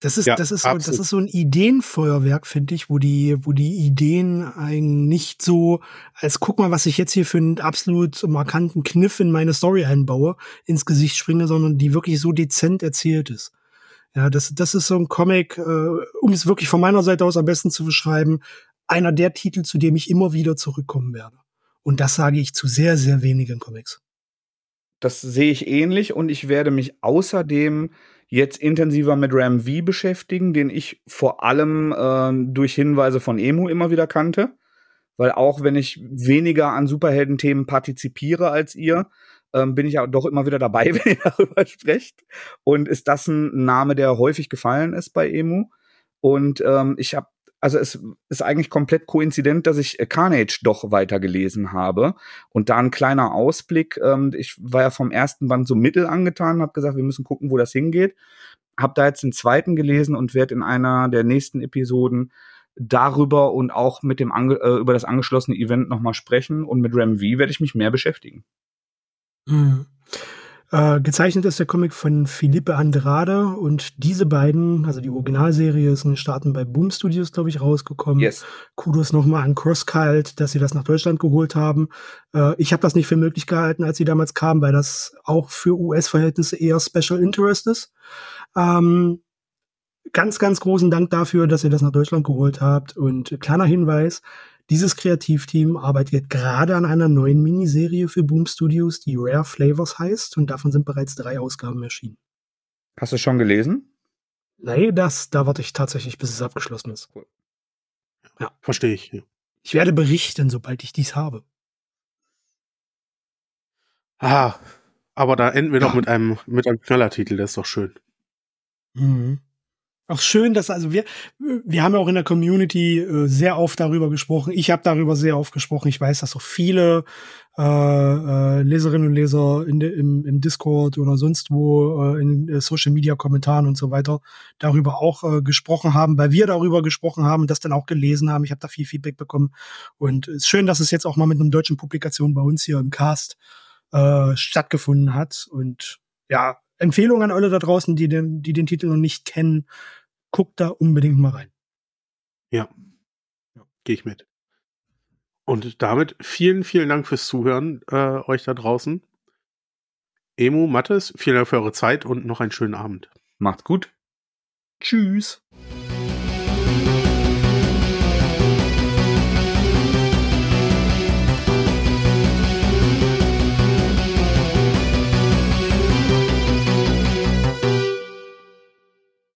Das ist, ja, das ist, das ist so ein Ideenfeuerwerk, finde ich, wo die, wo die Ideen einen nicht so, als guck mal, was ich jetzt hier für einen absolut markanten Kniff in meine Story einbaue, ins Gesicht springe, sondern die wirklich so dezent erzählt ist. Ja, das, das ist so ein Comic, äh, um es wirklich von meiner Seite aus am besten zu beschreiben, einer der Titel, zu dem ich immer wieder zurückkommen werde. Und das sage ich zu sehr, sehr wenigen Comics. Das sehe ich ähnlich und ich werde mich außerdem jetzt intensiver mit Ram V beschäftigen, den ich vor allem äh, durch Hinweise von Emu immer wieder kannte. Weil auch wenn ich weniger an Superhelden-Themen partizipiere als ihr, ähm, bin ich ja doch immer wieder dabei, wenn ihr darüber sprecht. Und ist das ein Name, der häufig gefallen ist bei Emu? Und ähm, ich habe also es ist eigentlich komplett koinzident, dass ich Carnage doch weitergelesen habe. Und da ein kleiner Ausblick. Ähm, ich war ja vom ersten Band so mittel angetan, habe gesagt, wir müssen gucken, wo das hingeht. Hab da jetzt den zweiten gelesen und werde in einer der nächsten Episoden darüber und auch mit dem Ange äh, über das angeschlossene Event nochmal sprechen. Und mit Ram V werde ich mich mehr beschäftigen. Mhm. Äh, gezeichnet ist der Comic von Felipe Andrade und diese beiden, also die Originalserie ist in den Staaten bei Boom Studios, glaube ich, rausgekommen. Yes. Kudos nochmal an Crosskalt, dass sie das nach Deutschland geholt haben. Äh, ich habe das nicht für möglich gehalten, als sie damals kamen, weil das auch für US-Verhältnisse eher Special Interest ist. Ähm, ganz, ganz großen Dank dafür, dass ihr das nach Deutschland geholt habt. Und kleiner Hinweis, dieses Kreativteam arbeitet gerade an einer neuen Miniserie für Boom Studios, die Rare Flavors heißt, und davon sind bereits drei Ausgaben erschienen. Hast du schon gelesen? Nein, das, da warte ich tatsächlich, bis es abgeschlossen ist. Cool. Ja. Verstehe ich. Ich werde berichten, sobald ich dies habe. Ah, aber da enden wir ja. doch mit einem, mit einem Knallertitel, das ist doch schön. Mhm. Auch schön, dass also wir wir haben ja auch in der Community äh, sehr oft darüber gesprochen. Ich habe darüber sehr oft gesprochen. Ich weiß, dass auch viele äh, äh, Leserinnen und Leser in de, im, im Discord oder sonst wo äh, in äh, Social Media Kommentaren und so weiter darüber auch äh, gesprochen haben, weil wir darüber gesprochen haben und das dann auch gelesen haben. Ich habe da viel Feedback bekommen und es ist schön, dass es jetzt auch mal mit einem deutschen Publikation bei uns hier im Cast äh, stattgefunden hat und ja, Empfehlung an alle da draußen, die den, die den Titel noch nicht kennen, guckt da unbedingt mal rein. Ja, ja. gehe ich mit. Und damit vielen, vielen Dank fürs Zuhören, äh, euch da draußen. Emu, Mattes, vielen Dank für eure Zeit und noch einen schönen Abend. Macht's gut. Tschüss.